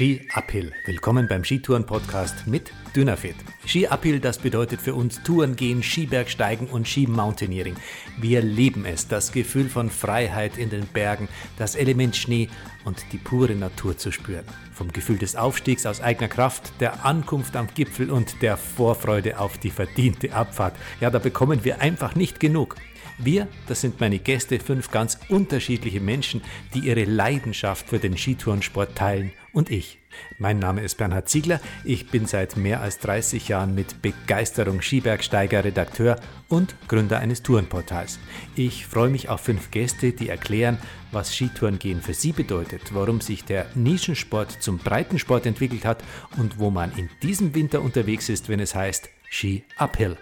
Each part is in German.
Ski Uphill. Willkommen beim Skitouren-Podcast mit Dynafit. Ski Uphill, das bedeutet für uns Touren gehen, Skibergsteigen und Skimountaineering. Wir lieben es, das Gefühl von Freiheit in den Bergen, das Element Schnee und die pure Natur zu spüren. Vom Gefühl des Aufstiegs aus eigener Kraft, der Ankunft am Gipfel und der Vorfreude auf die verdiente Abfahrt. Ja, da bekommen wir einfach nicht genug. Wir, das sind meine Gäste, fünf ganz unterschiedliche Menschen, die ihre Leidenschaft für den Skitourensport teilen und ich. Mein Name ist Bernhard Ziegler, ich bin seit mehr als 30 Jahren mit Begeisterung Skibergsteiger, Redakteur und Gründer eines Tourenportals. Ich freue mich auf fünf Gäste, die erklären, was Skitourengehen für sie bedeutet, warum sich der Nischensport zum Breitensport entwickelt hat und wo man in diesem Winter unterwegs ist, wenn es heißt Ski Uphill.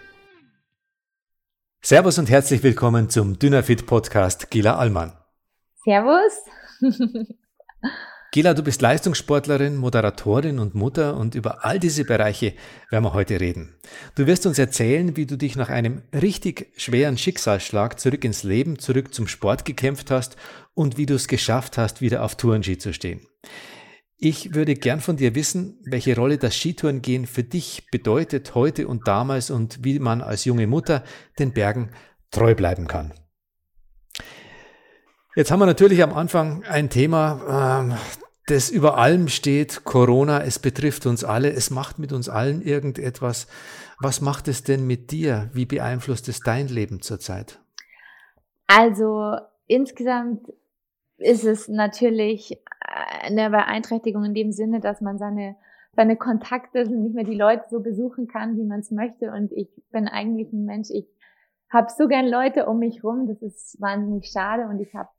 Servus und herzlich willkommen zum Dynafit Podcast Gila Allmann. Servus. Gila, du bist Leistungssportlerin, Moderatorin und Mutter und über all diese Bereiche werden wir heute reden. Du wirst uns erzählen, wie du dich nach einem richtig schweren Schicksalsschlag zurück ins Leben, zurück zum Sport gekämpft hast und wie du es geschafft hast, wieder auf Tourenski zu stehen. Ich würde gern von dir wissen, welche Rolle das Skitourengehen für dich bedeutet heute und damals und wie man als junge Mutter den Bergen treu bleiben kann. Jetzt haben wir natürlich am Anfang ein Thema, ähm, das über allem steht, Corona, es betrifft uns alle, es macht mit uns allen irgendetwas. Was macht es denn mit dir? Wie beeinflusst es dein Leben zurzeit? Also insgesamt ist es natürlich eine Beeinträchtigung in dem Sinne, dass man seine, seine Kontakte nicht mehr die Leute so besuchen kann, wie man es möchte. Und ich bin eigentlich ein Mensch, ich habe so gern Leute um mich rum, das ist wahnsinnig schade. Und ich habe,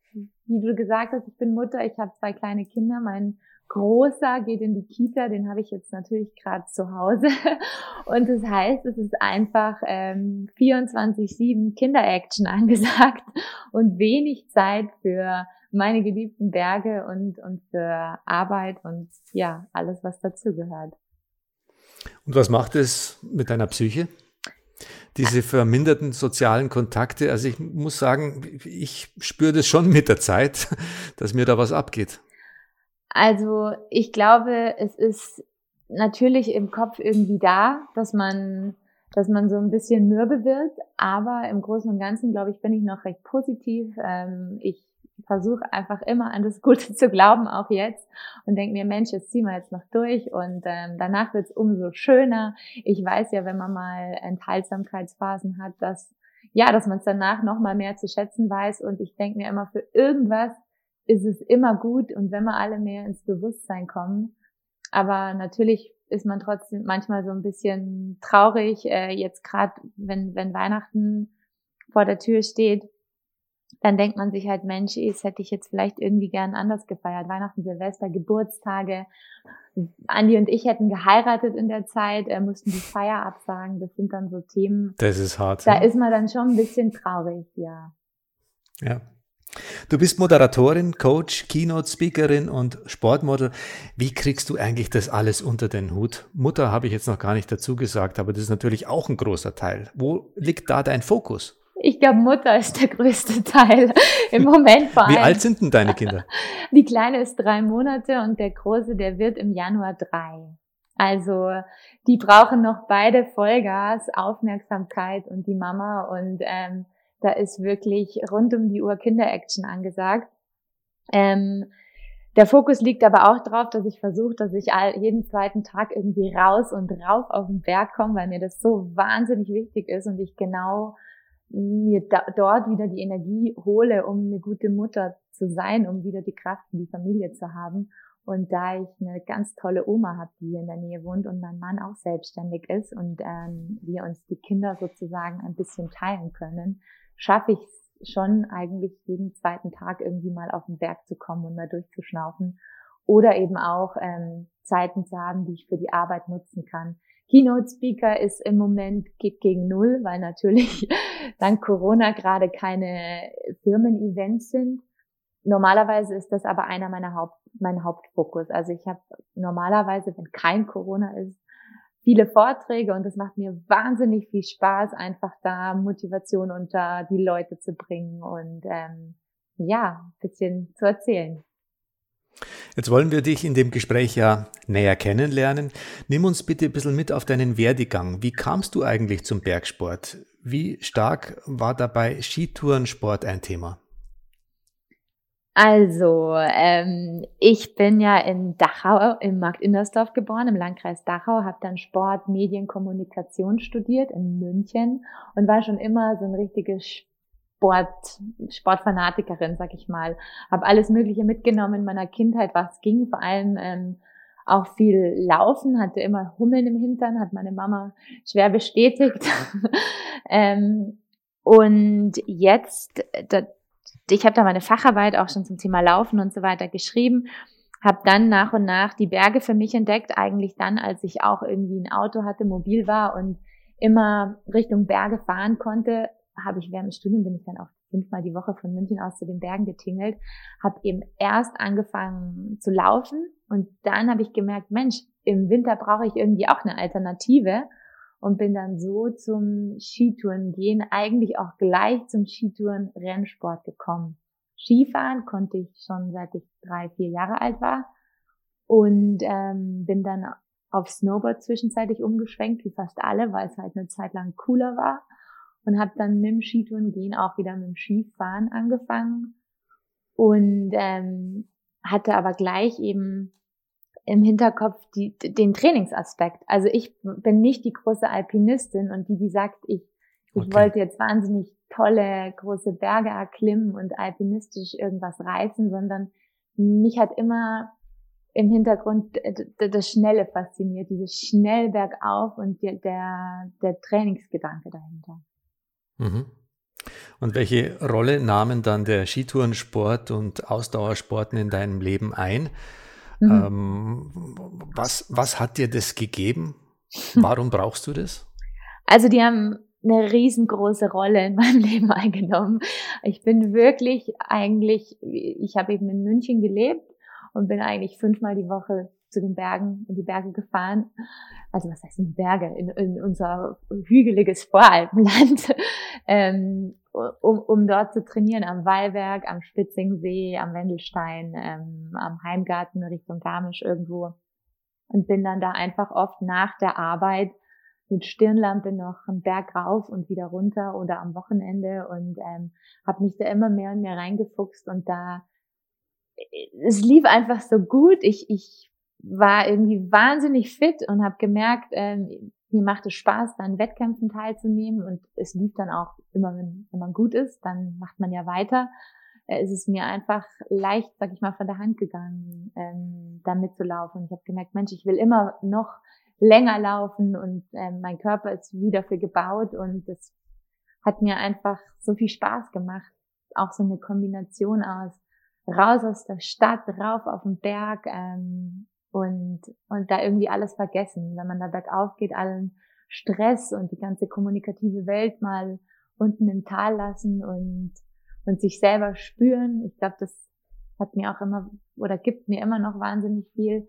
wie du gesagt hast, ich bin Mutter, ich habe zwei kleine Kinder, mein Großer geht in die Kita, den habe ich jetzt natürlich gerade zu Hause. Und das heißt, es ist einfach ähm, 24-7 Kinder-Action angesagt und wenig Zeit für meine geliebten Berge und, und für Arbeit und ja, alles, was dazugehört. Und was macht es mit deiner Psyche? Diese verminderten sozialen Kontakte, also ich muss sagen, ich spüre das schon mit der Zeit, dass mir da was abgeht. Also ich glaube, es ist natürlich im Kopf irgendwie da, dass man, dass man so ein bisschen mürbe wird, aber im Großen und Ganzen, glaube ich, bin ich noch recht positiv. Ähm, ich versuche einfach immer an das Gute zu glauben, auch jetzt, und denke mir, Mensch, jetzt ziehen wir jetzt noch durch und ähm, danach wird's umso schöner. Ich weiß ja, wenn man mal Enthaltsamkeitsphasen hat, dass ja, dass man es danach noch mal mehr zu schätzen weiß und ich denke mir immer, für irgendwas ist es immer gut und wenn wir alle mehr ins Bewusstsein kommen. Aber natürlich ist man trotzdem manchmal so ein bisschen traurig, äh, jetzt gerade wenn, wenn Weihnachten vor der Tür steht, dann denkt man sich halt, Mensch, das hätte ich jetzt vielleicht irgendwie gern anders gefeiert. Weihnachten, Silvester, Geburtstage. Andi und ich hätten geheiratet in der Zeit, äh, mussten die Feier absagen. Das sind dann so Themen. Das ist hart. Da ja. ist man dann schon ein bisschen traurig, ja. Ja, Du bist Moderatorin, Coach, Keynote-Speakerin und Sportmodel. Wie kriegst du eigentlich das alles unter den Hut? Mutter habe ich jetzt noch gar nicht dazu gesagt, aber das ist natürlich auch ein großer Teil. Wo liegt da dein Fokus? Ich glaube, Mutter ist der größte Teil im Moment vor allem. Wie alt sind denn deine Kinder? Die Kleine ist drei Monate und der Große, der wird im Januar drei. Also die brauchen noch beide Vollgas, Aufmerksamkeit und die Mama und ähm, da ist wirklich rund um die Uhr Kinder-Action angesagt. Ähm, der Fokus liegt aber auch darauf, dass ich versuche, dass ich all, jeden zweiten Tag irgendwie raus und rauf auf den Berg komme, weil mir das so wahnsinnig wichtig ist und ich genau mir da, dort wieder die Energie hole, um eine gute Mutter zu sein, um wieder die Kraft in die Familie zu haben. Und da ich eine ganz tolle Oma habe, die hier in der Nähe wohnt und mein Mann auch selbstständig ist und ähm, wir uns die Kinder sozusagen ein bisschen teilen können, schaffe ich es schon eigentlich jeden zweiten Tag irgendwie mal auf den Berg zu kommen und mal durchzuschnaufen. Oder eben auch ähm, Zeiten zu haben, die ich für die Arbeit nutzen kann. Keynote Speaker ist im Moment gegen Null, weil natürlich dank Corona gerade keine Firmen-Events sind. Normalerweise ist das aber einer meiner Haupt, mein Hauptfokus. Also ich habe normalerweise, wenn kein Corona ist, viele Vorträge und es macht mir wahnsinnig viel Spaß, einfach da Motivation unter die Leute zu bringen und ähm, ja, bisschen zu erzählen. Jetzt wollen wir dich in dem Gespräch ja näher kennenlernen. Nimm uns bitte ein bisschen mit auf deinen Werdegang. Wie kamst du eigentlich zum Bergsport? Wie stark war dabei Skitourensport ein Thema? Also, ähm, ich bin ja in Dachau im Markt Indersdorf geboren, im Landkreis Dachau, habe dann Sport, Medien, Kommunikation studiert in München und war schon immer so ein richtiges Sport, Sportfanatikerin, sag ich mal. Habe alles Mögliche mitgenommen in meiner Kindheit, was ging, vor allem ähm, auch viel Laufen, hatte immer Hummeln im Hintern, hat meine Mama schwer bestätigt. ähm, und jetzt, da, ich habe da meine Facharbeit auch schon zum Thema Laufen und so weiter geschrieben, habe dann nach und nach die Berge für mich entdeckt, eigentlich dann, als ich auch irgendwie ein Auto hatte, mobil war und immer Richtung Berge fahren konnte, habe ich während des Studiums bin ich dann auch fünfmal die Woche von München aus zu den Bergen getingelt, habe eben erst angefangen zu laufen und dann habe ich gemerkt, Mensch, im Winter brauche ich irgendwie auch eine Alternative und bin dann so zum Skitouren gehen, eigentlich auch gleich zum Skitouren Rennsport gekommen. Skifahren konnte ich schon seit ich drei, vier Jahre alt war und ähm, bin dann auf Snowboard zwischenzeitlich umgeschwenkt, wie fast alle, weil es halt eine Zeit lang cooler war und habe dann mit dem Skitouren gehen auch wieder mit dem Skifahren angefangen und ähm, hatte aber gleich eben im Hinterkopf die, den Trainingsaspekt. Also ich bin nicht die große Alpinistin und die, die sagt, ich, ich okay. wollte jetzt wahnsinnig tolle große Berge erklimmen und alpinistisch irgendwas reißen, sondern mich hat immer im Hintergrund das Schnelle fasziniert, dieses schnell bergauf und der, der Trainingsgedanke dahinter. Mhm. Und welche Rolle nahmen dann der Skitourensport und Ausdauersporten in deinem Leben ein? Mhm. Ähm, was, was hat dir das gegeben? Warum brauchst du das? Also die haben eine riesengroße Rolle in meinem Leben eingenommen. Ich bin wirklich eigentlich, ich habe eben in München gelebt und bin eigentlich fünfmal die Woche zu den Bergen, in die Berge gefahren. Also was heißt in Berge? In, in unser hügeliges Voralpenland. ähm, um, um dort zu trainieren am Wallberg, am Spitzingsee, am Wendelstein, ähm, am Heimgarten Richtung Garmisch irgendwo. Und bin dann da einfach oft nach der Arbeit mit Stirnlampe noch einen Berg rauf und wieder runter oder am Wochenende und ähm, habe mich da immer mehr und mehr reingefuchst und da es lief einfach so gut. Ich, ich war irgendwie wahnsinnig fit und habe gemerkt, ähm, mir macht es Spaß, dann Wettkämpfen teilzunehmen und es lief dann auch immer, wenn, wenn man gut ist, dann macht man ja weiter. Äh, es ist mir einfach leicht, sag ich mal, von der Hand gegangen, ähm, da mitzulaufen. Ich habe gemerkt, Mensch, ich will immer noch länger laufen und ähm, mein Körper ist wie dafür gebaut und das hat mir einfach so viel Spaß gemacht. Auch so eine Kombination aus raus aus der Stadt, rauf auf den Berg, ähm, und, und da irgendwie alles vergessen. Wenn man da bergauf geht, allen Stress und die ganze kommunikative Welt mal unten im Tal lassen und, und sich selber spüren. Ich glaube, das hat mir auch immer oder gibt mir immer noch wahnsinnig viel,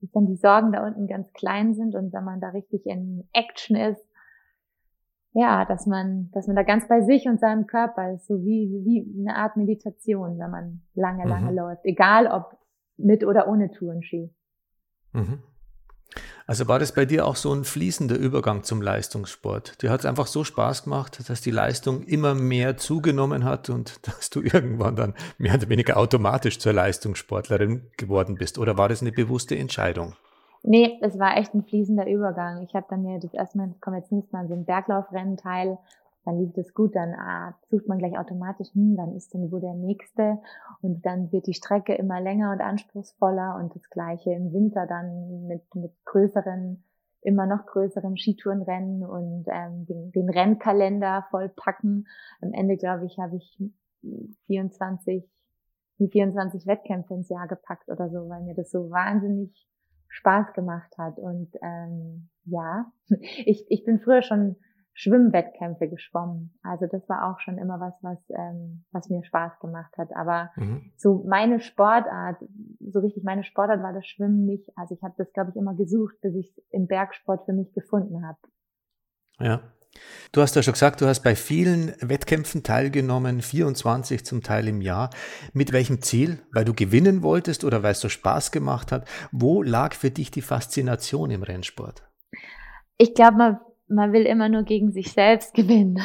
dass dann die Sorgen da unten ganz klein sind und wenn man da richtig in Action ist, ja, dass man, dass man da ganz bei sich und seinem Körper ist, so wie, wie eine Art Meditation, wenn man lange, lange mhm. läuft. Egal ob mit oder ohne Tourenski. Mhm. Also war das bei dir auch so ein fließender Übergang zum Leistungssport? Dir hat es einfach so Spaß gemacht, dass die Leistung immer mehr zugenommen hat und dass du irgendwann dann mehr oder weniger automatisch zur Leistungssportlerin geworden bist? Oder war das eine bewusste Entscheidung? Nee, es war echt ein fließender Übergang. Ich habe dann mir das erstmal, komm, jetzt nimmst mal so ein Berglaufrennen teil dann lief das gut, dann ah, sucht man gleich automatisch, hm, wann ist denn wo der nächste? Und dann wird die Strecke immer länger und anspruchsvoller und das gleiche im Winter dann mit, mit größeren, immer noch größeren Skitourenrennen und ähm, den, den Rennkalender vollpacken. Am Ende, glaube ich, habe ich 24, die 24 Wettkämpfe ins Jahr gepackt oder so, weil mir das so wahnsinnig Spaß gemacht hat. Und ähm, ja, ich, ich bin früher schon Schwimmwettkämpfe geschwommen. Also das war auch schon immer was, was, ähm, was mir Spaß gemacht hat. Aber mhm. so meine Sportart, so richtig meine Sportart war das Schwimmen nicht. Also ich habe das, glaube ich, immer gesucht, bis ich im Bergsport für mich gefunden habe. Ja. Du hast ja schon gesagt, du hast bei vielen Wettkämpfen teilgenommen, 24 zum Teil im Jahr. Mit welchem Ziel? Weil du gewinnen wolltest oder weil es so Spaß gemacht hat? Wo lag für dich die Faszination im Rennsport? Ich glaube, man, man will immer nur gegen sich selbst gewinnen.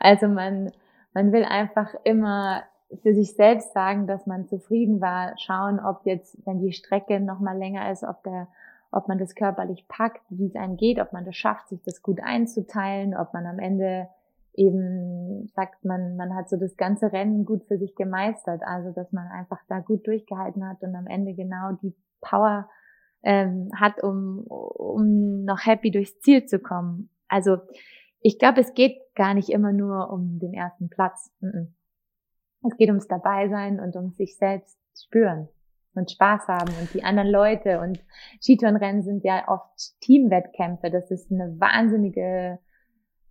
Also man, man will einfach immer für sich selbst sagen, dass man zufrieden war, schauen, ob jetzt, wenn die Strecke noch mal länger ist, ob der ob man das körperlich packt, wie es einem geht, ob man das schafft, sich das gut einzuteilen, ob man am Ende eben sagt, man, man hat so das ganze Rennen gut für sich gemeistert, also dass man einfach da gut durchgehalten hat und am Ende genau die Power ähm, hat, um, um noch happy durchs Ziel zu kommen. Also ich glaube, es geht gar nicht immer nur um den ersten Platz. Es geht ums Dabeisein und um sich selbst spüren und Spaß haben und die anderen Leute. Und Skitourenrennen sind ja oft Teamwettkämpfe. Das ist eine wahnsinnige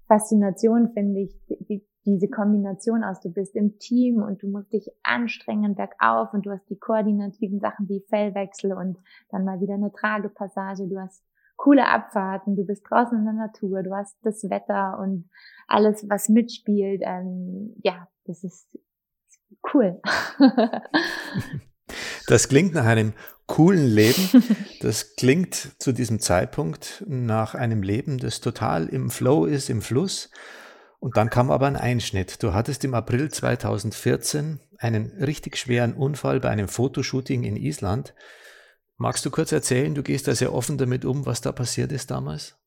Faszination, finde ich, die, diese Kombination aus, du bist im Team und du musst dich anstrengen bergauf und du hast die koordinativen Sachen wie Fellwechsel und dann mal wieder eine Tragepassage, du hast coole Abfahrten, du bist draußen in der Natur, du hast das Wetter und alles, was mitspielt. Ähm, ja, das ist cool. Das klingt nach einem coolen Leben. Das klingt zu diesem Zeitpunkt nach einem Leben, das total im Flow ist, im Fluss. Und dann kam aber ein Einschnitt. Du hattest im April 2014 einen richtig schweren Unfall bei einem Fotoshooting in Island. Magst du kurz erzählen, du gehst da sehr offen damit um, was da passiert ist damals?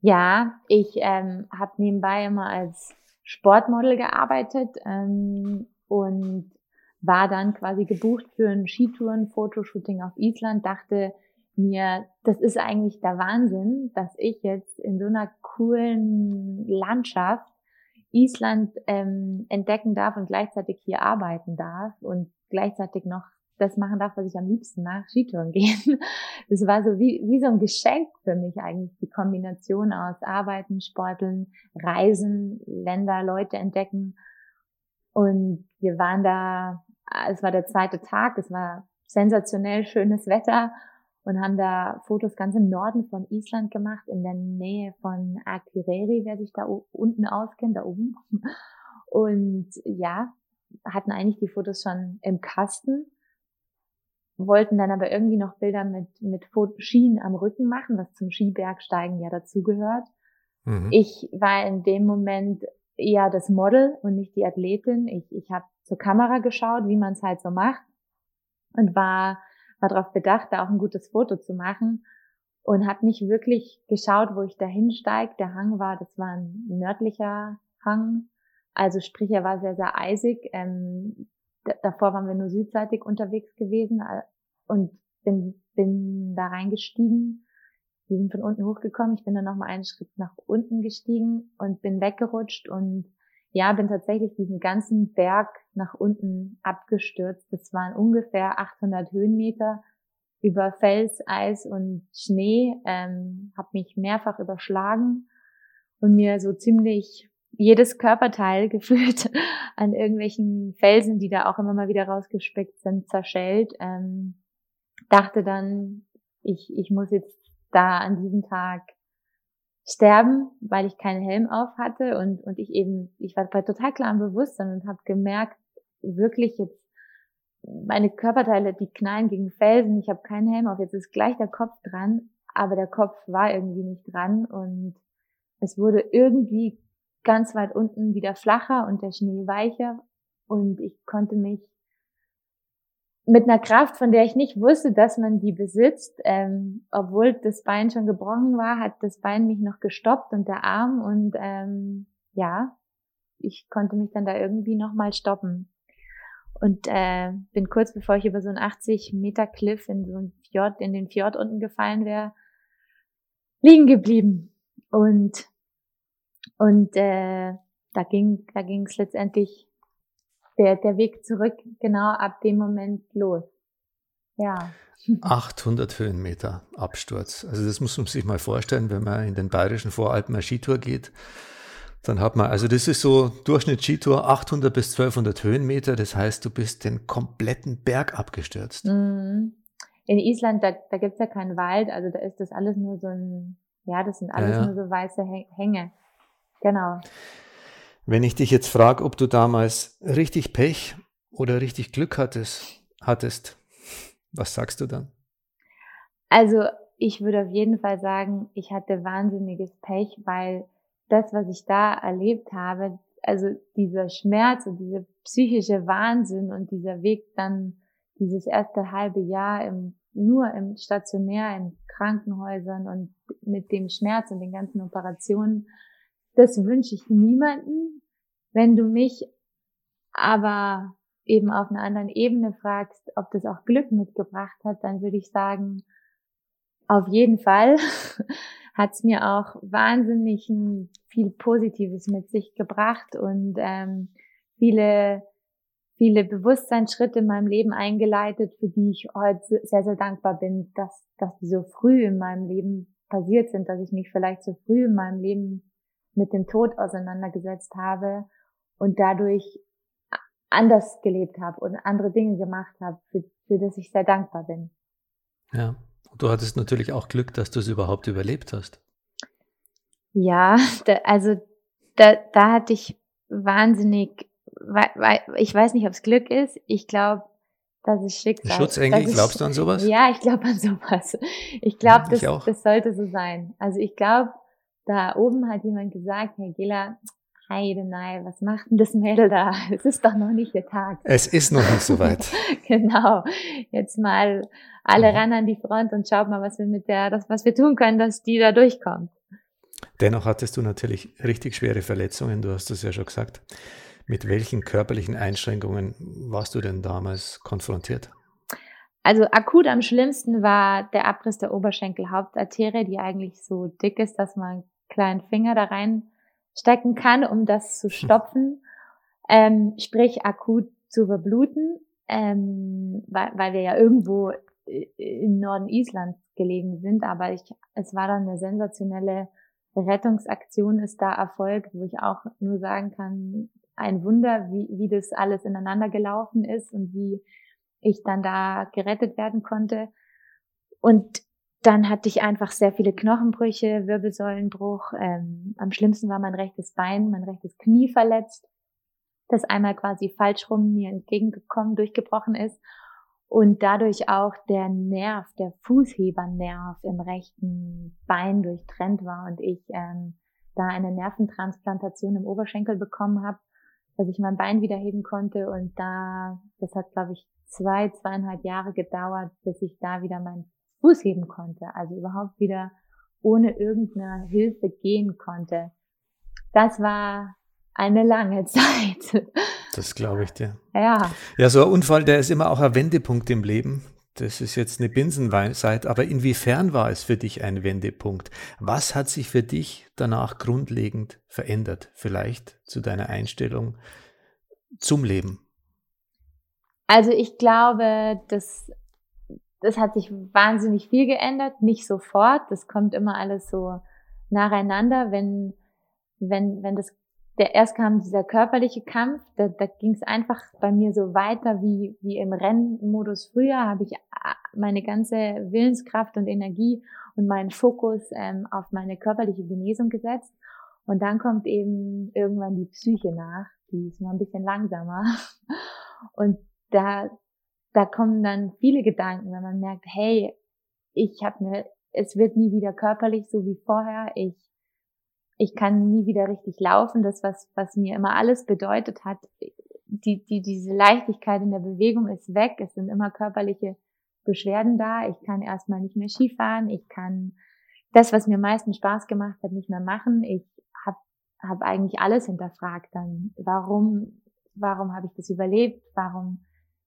Ja, ich ähm, habe nebenbei immer als Sportmodel gearbeitet ähm, und war dann quasi gebucht für ein Skitouren-Fotoshooting auf Island, dachte mir, das ist eigentlich der Wahnsinn, dass ich jetzt in so einer coolen Landschaft Island ähm, entdecken darf und gleichzeitig hier arbeiten darf und gleichzeitig noch das machen darf, was ich am liebsten mache, Skitouren gehen. Das war so wie, wie so ein Geschenk für mich eigentlich, die Kombination aus Arbeiten, Sporteln, Reisen, Länder, Leute entdecken. Und wir waren da es war der zweite Tag, es war sensationell schönes Wetter und haben da Fotos ganz im Norden von Island gemacht, in der Nähe von Akureyri, wer sich da unten auskennt, da oben. Und ja, hatten eigentlich die Fotos schon im Kasten, wollten dann aber irgendwie noch Bilder mit, mit Skien am Rücken machen, was zum Skibergsteigen ja dazugehört. Mhm. Ich war in dem Moment eher das Model und nicht die Athletin. Ich, ich habe zur Kamera geschaut, wie man es halt so macht und war, war darauf bedacht, da auch ein gutes Foto zu machen und habe nicht wirklich geschaut, wo ich da hinsteig. Der Hang war, das war ein nördlicher Hang, also sprich, er war sehr, sehr eisig. Ähm, davor waren wir nur südseitig unterwegs gewesen äh, und bin, bin da reingestiegen. Wir sind von unten hochgekommen. Ich bin dann nochmal einen Schritt nach unten gestiegen und bin weggerutscht und ja, bin tatsächlich diesen ganzen Berg nach unten abgestürzt. Das waren ungefähr 800 Höhenmeter über Fels, Eis und Schnee. Ähm, habe mich mehrfach überschlagen und mir so ziemlich jedes Körperteil gefühlt an irgendwelchen Felsen, die da auch immer mal wieder rausgespickt sind, zerschellt. Ähm, dachte dann, ich, ich muss jetzt da an diesem Tag sterben, weil ich keinen Helm auf hatte und, und ich eben, ich war bei total klarem Bewusstsein und habe gemerkt, wirklich jetzt meine Körperteile, die knallen gegen Felsen, ich habe keinen Helm auf, jetzt ist gleich der Kopf dran, aber der Kopf war irgendwie nicht dran und es wurde irgendwie ganz weit unten wieder flacher und der Schnee weicher und ich konnte mich mit einer Kraft, von der ich nicht wusste, dass man die besitzt. Ähm, obwohl das Bein schon gebrochen war, hat das Bein mich noch gestoppt und der Arm und ähm, ja, ich konnte mich dann da irgendwie nochmal stoppen. Und äh, bin kurz bevor ich über so einen 80 Meter Cliff in so ein Fjord, in den Fjord unten gefallen wäre, liegen geblieben. Und und äh, da ging da ging es letztendlich der, der Weg zurück genau ab dem Moment los. Ja. 800 Höhenmeter Absturz. Also das muss man sich mal vorstellen, wenn man in den bayerischen Voralpen eine Skitour geht. Dann hat man, also das ist so Durchschnitt Skitour 800 bis 1200 Höhenmeter. Das heißt, du bist den kompletten Berg abgestürzt. Mhm. In Island, da, da gibt's ja keinen Wald, also da ist das alles nur so ein, ja, das sind alles ja, ja. nur so weiße Hänge. Genau. Wenn ich dich jetzt frage, ob du damals richtig Pech oder richtig Glück hattest, hattest, was sagst du dann? Also ich würde auf jeden Fall sagen, ich hatte wahnsinniges Pech, weil das, was ich da erlebt habe, also dieser Schmerz und dieser psychische Wahnsinn und dieser Weg dann dieses erste halbe Jahr im, nur im stationär in Krankenhäusern und mit dem Schmerz und den ganzen Operationen, das wünsche ich niemanden. Wenn du mich aber eben auf einer anderen Ebene fragst, ob das auch Glück mitgebracht hat, dann würde ich sagen, auf jeden Fall hat es mir auch wahnsinnig viel Positives mit sich gebracht und ähm, viele, viele Bewusstseinsschritte in meinem Leben eingeleitet, für die ich heute sehr, sehr dankbar bin, dass, dass die so früh in meinem Leben passiert sind, dass ich mich vielleicht so früh in meinem Leben mit dem Tod auseinandergesetzt habe und dadurch anders gelebt habe und andere Dinge gemacht habe, für, für das ich sehr dankbar bin. Ja, du hattest natürlich auch Glück, dass du es überhaupt überlebt hast. Ja, da, also da, da hatte ich wahnsinnig, ich weiß nicht, ob es Glück ist. Ich glaube, das ist Schicksal. Schutzengel, ist, glaubst du an sowas? Ja, ich glaube an sowas. Ich glaube, das, das sollte so sein. Also ich glaube, da oben hat jemand gesagt, Herr Gela, Heidenei, was macht denn das Mädel da? Es ist doch noch nicht der Tag. Es ist noch nicht so weit. genau. Jetzt mal alle mhm. ran an die Front und schaut mal, was wir mit der, das, was wir tun können, dass die da durchkommt. Dennoch hattest du natürlich richtig schwere Verletzungen, du hast es ja schon gesagt. Mit welchen körperlichen Einschränkungen warst du denn damals konfrontiert? Also akut am schlimmsten war der Abriss der Oberschenkelhauptarterie, die eigentlich so dick ist, dass man kleinen Finger da rein stecken kann, um das zu stopfen, ähm, sprich akut zu verbluten, ähm, weil, weil wir ja irgendwo im Norden Islands gelegen sind, aber ich, es war dann eine sensationelle Rettungsaktion ist da erfolgt, wo ich auch nur sagen kann, ein Wunder, wie, wie das alles ineinander gelaufen ist und wie ich dann da gerettet werden konnte. Und dann hatte ich einfach sehr viele Knochenbrüche, Wirbelsäulenbruch. Ähm, am schlimmsten war mein rechtes Bein, mein rechtes Knie verletzt, das einmal quasi falsch rum mir entgegengekommen, durchgebrochen ist und dadurch auch der Nerv, der Fußhebernerv im rechten Bein durchtrennt war und ich ähm, da eine Nerventransplantation im Oberschenkel bekommen habe, dass ich mein Bein wieder heben konnte und da, das hat glaube ich zwei, zweieinhalb Jahre gedauert, bis ich da wieder meinen Fuß heben konnte, also überhaupt wieder ohne irgendeine Hilfe gehen konnte. Das war eine lange Zeit. Das glaube ich dir. Ja. Ja, so ein Unfall, der ist immer auch ein Wendepunkt im Leben. Das ist jetzt eine Binsenweisheit, aber inwiefern war es für dich ein Wendepunkt? Was hat sich für dich danach grundlegend verändert? Vielleicht zu deiner Einstellung zum Leben? Also ich glaube, das, das hat sich wahnsinnig viel geändert, nicht sofort. Das kommt immer alles so nacheinander, wenn, wenn, wenn das der erst kam dieser körperliche Kampf, da, da ging es einfach bei mir so weiter wie, wie im Rennmodus früher, habe ich äh, meine ganze Willenskraft und Energie und meinen Fokus ähm, auf meine körperliche Genesung gesetzt. Und dann kommt eben irgendwann die Psyche nach, die ist mal ein bisschen langsamer. Und da, da kommen dann viele Gedanken, wenn man merkt, hey, ich habe mir, es wird nie wieder körperlich so wie vorher, ich ich kann nie wieder richtig laufen. Das, was, was mir immer alles bedeutet hat, die, die, diese Leichtigkeit in der Bewegung ist weg. Es sind immer körperliche Beschwerden da. Ich kann erstmal nicht mehr Skifahren. Ich kann das, was mir meistens Spaß gemacht hat, nicht mehr machen. Ich habe hab eigentlich alles hinterfragt dann. Warum, warum habe ich das überlebt? Warum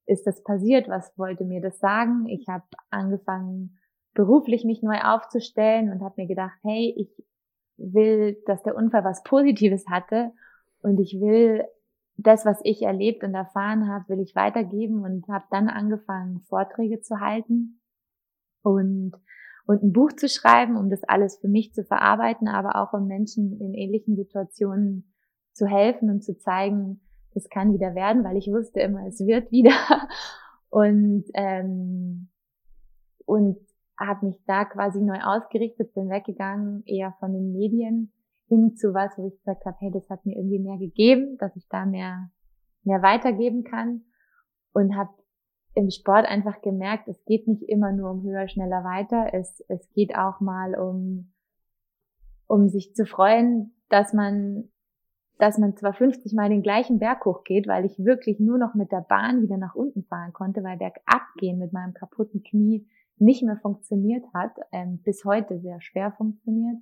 ist das passiert? Was wollte mir das sagen? Ich habe angefangen, beruflich mich neu aufzustellen und habe mir gedacht, hey, ich will, dass der Unfall was Positives hatte und ich will das, was ich erlebt und erfahren habe, will ich weitergeben und habe dann angefangen, Vorträge zu halten und und ein Buch zu schreiben, um das alles für mich zu verarbeiten, aber auch um Menschen in ähnlichen Situationen zu helfen und zu zeigen, das kann wieder werden, weil ich wusste immer, es wird wieder. Und ähm, und habe mich da quasi neu ausgerichtet, bin weggegangen, eher von den Medien hin zu was, wo ich gesagt habe, hey, das hat mir irgendwie mehr gegeben, dass ich da mehr, mehr weitergeben kann und habe im Sport einfach gemerkt, es geht nicht immer nur um höher, schneller, weiter. Es, es geht auch mal um, um sich zu freuen, dass man, dass man zwar 50 Mal den gleichen Berg hochgeht, weil ich wirklich nur noch mit der Bahn wieder nach unten fahren konnte, weil bergab gehen mit meinem kaputten Knie nicht mehr funktioniert hat, ähm, bis heute sehr schwer funktioniert.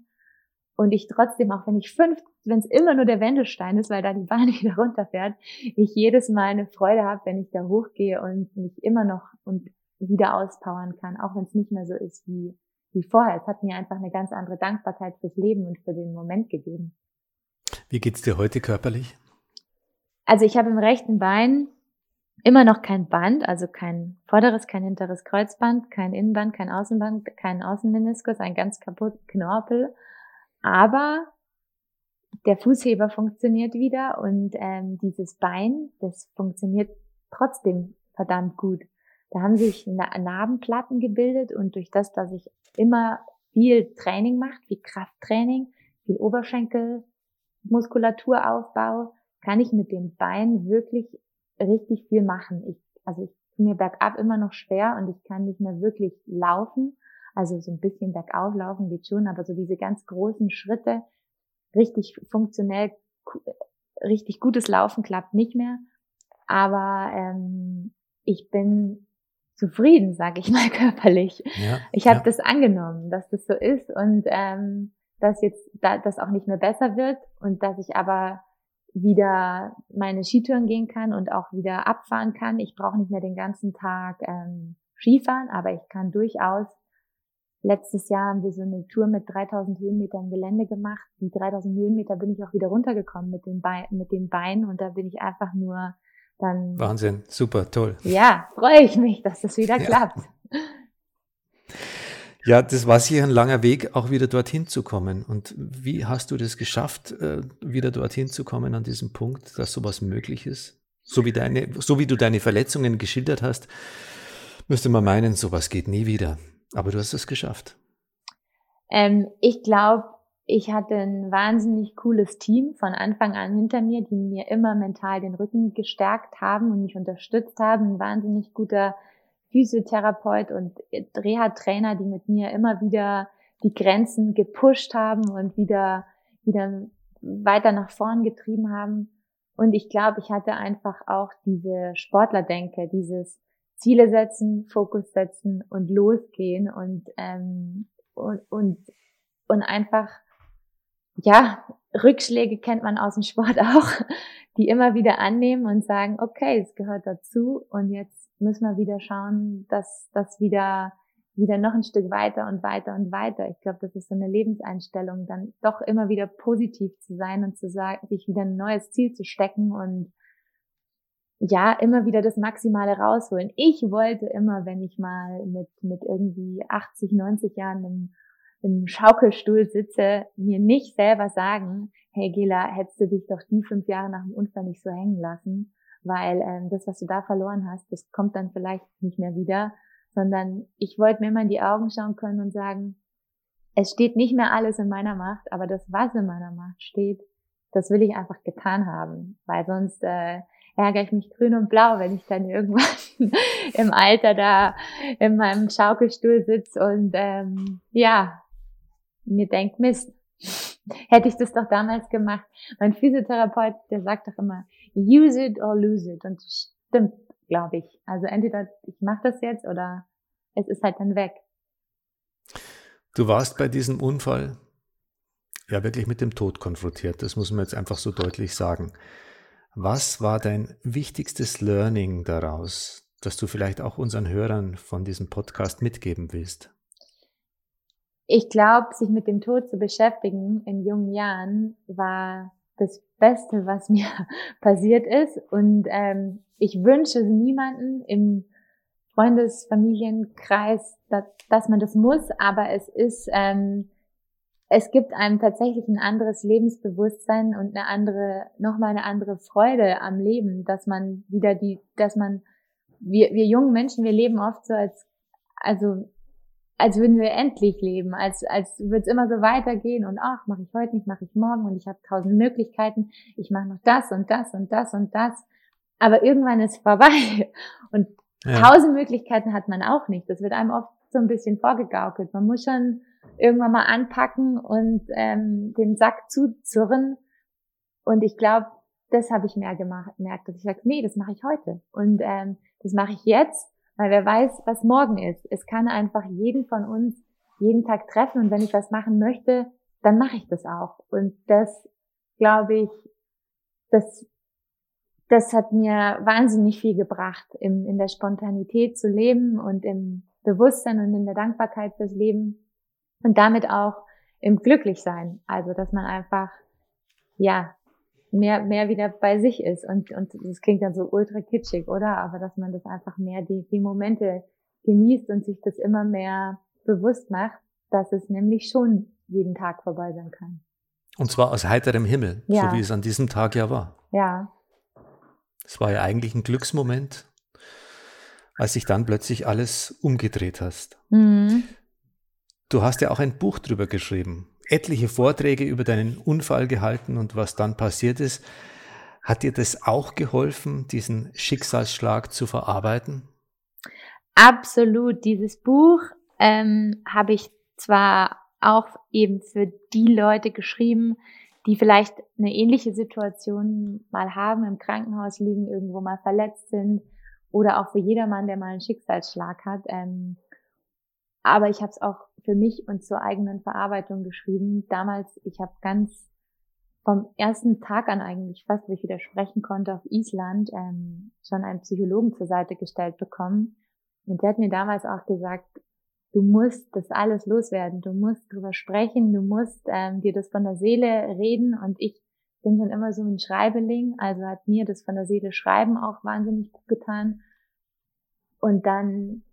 Und ich trotzdem, auch wenn ich fünf, wenn es immer nur der Wendelstein ist, weil da die Bahn wieder runterfährt, ich jedes Mal eine Freude habe, wenn ich da hochgehe und mich immer noch und wieder auspowern kann, auch wenn es nicht mehr so ist wie, wie vorher. Es hat mir einfach eine ganz andere Dankbarkeit fürs Leben und für den Moment gegeben. Wie geht's dir heute körperlich? Also ich habe im rechten Bein immer noch kein Band, also kein vorderes, kein hinteres Kreuzband, kein Innenband, kein Außenband, kein Außenmeniskus, ein ganz kaputten Knorpel. Aber der Fußheber funktioniert wieder und ähm, dieses Bein, das funktioniert trotzdem verdammt gut. Da haben sich Narbenplatten gebildet und durch das, dass ich immer viel Training macht, wie Krafttraining, viel Oberschenkelmuskulatur kann ich mit dem Bein wirklich richtig viel machen. Ich, also ich tue mir bergab immer noch schwer und ich kann nicht mehr wirklich laufen. Also so ein bisschen bergauf laufen geht schon, aber so diese ganz großen Schritte, richtig funktionell, richtig gutes Laufen klappt nicht mehr. Aber ähm, ich bin zufrieden, sage ich mal körperlich. Ja, ich habe ja. das angenommen, dass das so ist und ähm, dass jetzt da, das auch nicht mehr besser wird und dass ich aber wieder meine Skitouren gehen kann und auch wieder abfahren kann. Ich brauche nicht mehr den ganzen Tag ähm, Skifahren, aber ich kann durchaus. Letztes Jahr haben wir so eine Tour mit 3000 Höhenmetern Gelände gemacht. Die 3000 Höhenmeter bin ich auch wieder runtergekommen mit den, Beinen, mit den Beinen und da bin ich einfach nur dann. Wahnsinn, super, toll. Ja, freue ich mich, dass das wieder ja. klappt. Ja, das war sicher ein langer Weg, auch wieder dorthin zu kommen. Und wie hast du das geschafft, äh, wieder dorthin zu kommen an diesem Punkt, dass sowas möglich ist? So wie deine, so wie du deine Verletzungen geschildert hast, müsste man meinen, sowas geht nie wieder. Aber du hast es geschafft. Ähm, ich glaube, ich hatte ein wahnsinnig cooles Team von Anfang an hinter mir, die mir immer mental den Rücken gestärkt haben und mich unterstützt haben. Ein wahnsinnig guter Physiotherapeut und Reha-Trainer, die mit mir immer wieder die Grenzen gepusht haben und wieder, wieder weiter nach vorn getrieben haben. Und ich glaube, ich hatte einfach auch diese Sportlerdenke, dieses Ziele setzen, Fokus setzen und losgehen und, ähm, und, und, und einfach, ja, Rückschläge kennt man aus dem Sport auch, die immer wieder annehmen und sagen, okay, es gehört dazu und jetzt müssen wir wieder schauen, dass das wieder wieder noch ein Stück weiter und weiter und weiter. Ich glaube, das ist so eine Lebenseinstellung, dann doch immer wieder positiv zu sein und zu sagen, sich wieder ein neues Ziel zu stecken und ja, immer wieder das Maximale rausholen. Ich wollte immer, wenn ich mal mit, mit irgendwie 80, 90 Jahren im, im Schaukelstuhl sitze, mir nicht selber sagen, hey Gela, hättest du dich doch die fünf Jahre nach dem Unfall nicht so hängen lassen, weil ähm, das, was du da verloren hast, das kommt dann vielleicht nicht mehr wieder, sondern ich wollte mir mal in die Augen schauen können und sagen, es steht nicht mehr alles in meiner Macht, aber das, was in meiner Macht steht, das will ich einfach getan haben, weil sonst äh, ärgere ich mich grün und blau, wenn ich dann irgendwann im Alter da in meinem Schaukelstuhl sitze und ähm, ja, mir denkt, Mist, hätte ich das doch damals gemacht. Mein Physiotherapeut, der sagt doch immer, use it or lose it. Und das stimmt, glaube ich. Also entweder ich mache das jetzt oder es ist halt dann weg. Du warst bei diesem Unfall ja wirklich mit dem Tod konfrontiert. Das muss man jetzt einfach so deutlich sagen. Was war dein wichtigstes Learning daraus, das du vielleicht auch unseren Hörern von diesem Podcast mitgeben willst? Ich glaube, sich mit dem Tod zu beschäftigen in jungen Jahren war das Beste, was mir passiert ist. Und ähm, ich wünsche niemanden im Freundesfamilienkreis, dass, dass man das muss, aber es ist, ähm, es gibt einem tatsächlich ein anderes Lebensbewusstsein und eine andere, nochmal eine andere Freude am Leben, dass man wieder die, dass man, wir, wir jungen Menschen, wir leben oft so als, also als würden wir endlich leben, als, als würde es immer so weitergehen und ach, mache ich heute nicht, mache ich morgen und ich habe tausend Möglichkeiten, ich mache noch das und das und das und das. Aber irgendwann ist vorbei. Und ja. tausend Möglichkeiten hat man auch nicht. Das wird einem oft so ein bisschen vorgegaukelt. Man muss schon irgendwann mal anpacken und ähm, den Sack zuzurren. Und ich glaube, das habe ich mehr gemacht, gemerkt, dass ich sage, nee, das mache ich heute. Und ähm, das mache ich jetzt weil wer weiß, was morgen ist. Es kann einfach jeden von uns jeden Tag treffen und wenn ich was machen möchte, dann mache ich das auch. Und das, glaube ich, das, das hat mir wahnsinnig viel gebracht, im, in der Spontanität zu leben und im Bewusstsein und in der Dankbarkeit fürs Leben und damit auch im Glücklichsein. Also, dass man einfach, ja, mehr, mehr wieder bei sich ist. Und, und das klingt dann so ultra kitschig, oder? Aber dass man das einfach mehr die, die Momente genießt und sich das immer mehr bewusst macht, dass es nämlich schon jeden Tag vorbei sein kann. Und zwar aus heiterem Himmel, ja. so wie es an diesem Tag ja war. Ja. Es war ja eigentlich ein Glücksmoment, als sich dann plötzlich alles umgedreht hast. Mhm. Du hast ja auch ein Buch drüber geschrieben etliche Vorträge über deinen Unfall gehalten und was dann passiert ist. Hat dir das auch geholfen, diesen Schicksalsschlag zu verarbeiten? Absolut. Dieses Buch ähm, habe ich zwar auch eben für die Leute geschrieben, die vielleicht eine ähnliche Situation mal haben, im Krankenhaus liegen, irgendwo mal verletzt sind oder auch für jedermann, der mal einen Schicksalsschlag hat. Ähm, aber ich habe es auch für mich und zur eigenen Verarbeitung geschrieben. Damals, ich habe ganz vom ersten Tag an eigentlich fast, wo ich wieder sprechen konnte auf Island, ähm, schon einen Psychologen zur Seite gestellt bekommen. Und der hat mir damals auch gesagt, du musst das alles loswerden, du musst drüber sprechen, du musst ähm, dir das von der Seele reden. Und ich bin schon immer so ein Schreibeling, also hat mir das von der Seele schreiben auch wahnsinnig gut getan. Und dann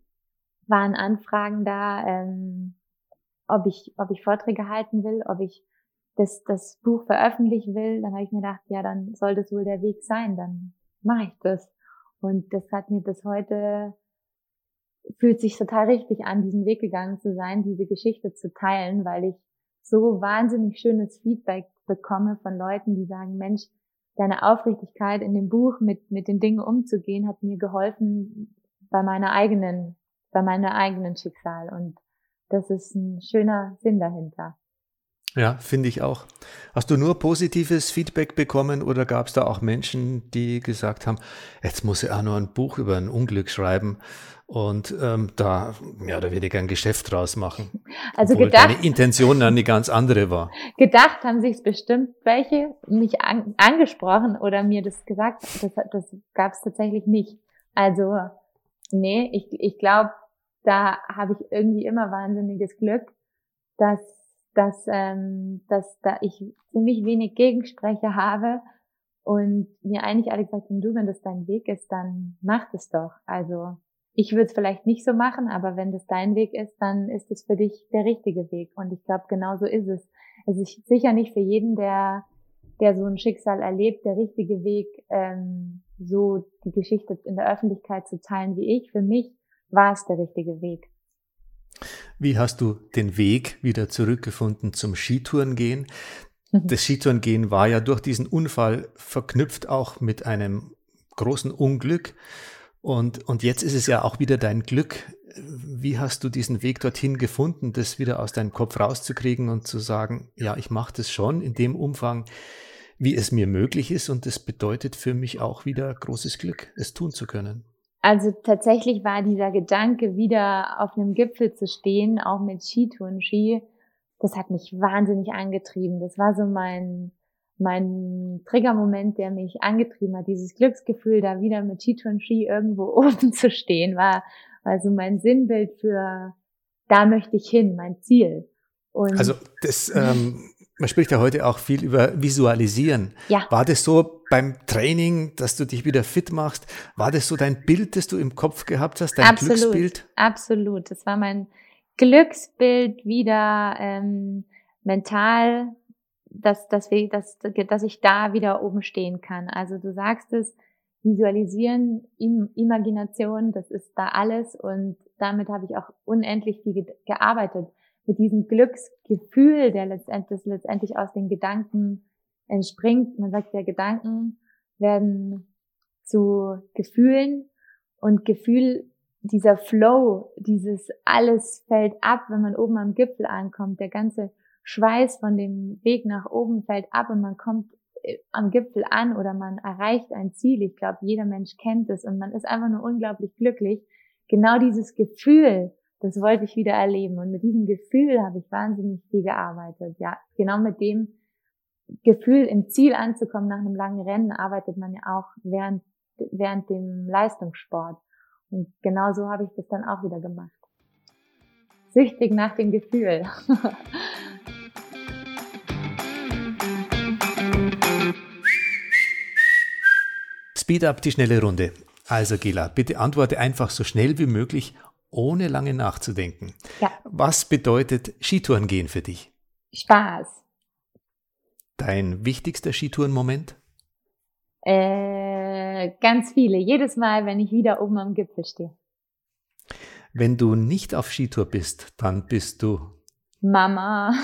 waren Anfragen da, ähm, ob ich, ob ich Vorträge halten will, ob ich das, das Buch veröffentlichen will. Dann habe ich mir gedacht, ja, dann soll das wohl der Weg sein, dann mache ich das. Und das hat mir bis heute, fühlt sich total richtig an, diesen Weg gegangen zu sein, diese Geschichte zu teilen, weil ich so wahnsinnig schönes Feedback bekomme von Leuten, die sagen, Mensch, deine Aufrichtigkeit in dem Buch mit, mit den Dingen umzugehen, hat mir geholfen bei meiner eigenen bei meinem eigenen Schicksal. Und das ist ein schöner Sinn dahinter. Ja, finde ich auch. Hast du nur positives Feedback bekommen oder gab es da auch Menschen, die gesagt haben, jetzt muss er auch noch ein Buch über ein Unglück schreiben und ähm, da mehr oder weniger ein Geschäft draus machen? Also gedacht, deine Intention dann eine ganz andere war. Gedacht haben sich bestimmt welche, mich an, angesprochen oder mir das gesagt, das, das gab es tatsächlich nicht. Also nee, ich, ich glaube, da habe ich irgendwie immer wahnsinniges Glück, dass, dass, ähm, dass da ich ziemlich wenig Gegensprecher habe und mir eigentlich alle gesagt haben, du, wenn das dein Weg ist, dann mach das doch. Also ich würde es vielleicht nicht so machen, aber wenn das dein Weg ist, dann ist es für dich der richtige Weg. Und ich glaube, genau so ist es. Es ist sicher nicht für jeden, der, der so ein Schicksal erlebt, der richtige Weg, ähm, so die Geschichte in der Öffentlichkeit zu teilen wie ich. Für mich war es der richtige Weg. Wie hast du den Weg wieder zurückgefunden zum Skitourengehen? Mhm. Das Skitourengehen war ja durch diesen Unfall verknüpft auch mit einem großen Unglück. Und, und jetzt ist es ja auch wieder dein Glück. Wie hast du diesen Weg dorthin gefunden, das wieder aus deinem Kopf rauszukriegen und zu sagen, ja, ich mache das schon in dem Umfang, wie es mir möglich ist. Und das bedeutet für mich auch wieder großes Glück, es tun zu können. Also tatsächlich war dieser Gedanke, wieder auf einem Gipfel zu stehen, auch mit Skitouren, Ski, das hat mich wahnsinnig angetrieben. Das war so mein, mein Triggermoment, der mich angetrieben hat. Dieses Glücksgefühl, da wieder mit Skitouren, Ski irgendwo oben zu stehen, war, war so mein Sinnbild für, da möchte ich hin, mein Ziel. Und also das, ähm, man spricht ja heute auch viel über Visualisieren. Ja. War das so beim Training, dass du dich wieder fit machst? War das so dein Bild, das du im Kopf gehabt hast, dein absolut, Glücksbild? Absolut. Das war mein Glücksbild wieder ähm, mental, dass, dass, wir, dass, dass ich da wieder oben stehen kann. Also du sagst es, Visualisieren, Im Imagination, das ist da alles und damit habe ich auch unendlich viel gearbeitet. Mit diesem Glücksgefühl, der letztendlich, letztendlich aus den Gedanken entspringt. Man sagt ja, Gedanken werden zu Gefühlen und Gefühl, dieser Flow, dieses alles fällt ab, wenn man oben am Gipfel ankommt. Der ganze Schweiß von dem Weg nach oben fällt ab und man kommt äh, am Gipfel an oder man erreicht ein Ziel. Ich glaube, jeder Mensch kennt es und man ist einfach nur unglaublich glücklich. Genau dieses Gefühl, das wollte ich wieder erleben und mit diesem Gefühl habe ich wahnsinnig viel gearbeitet. Ja, genau mit dem Gefühl, im Ziel anzukommen nach einem langen Rennen, arbeitet man ja auch während, während dem Leistungssport. Und genau so habe ich das dann auch wieder gemacht. Süchtig nach dem Gefühl. Speed up die schnelle Runde. Also Gela, bitte antworte einfach so schnell wie möglich, ohne lange nachzudenken. Ja. Was bedeutet Skitouren gehen für dich? Spaß. Dein wichtigster Skitourenmoment? Äh, ganz viele. Jedes Mal, wenn ich wieder oben am Gipfel stehe. Wenn du nicht auf Skitour bist, dann bist du Mama,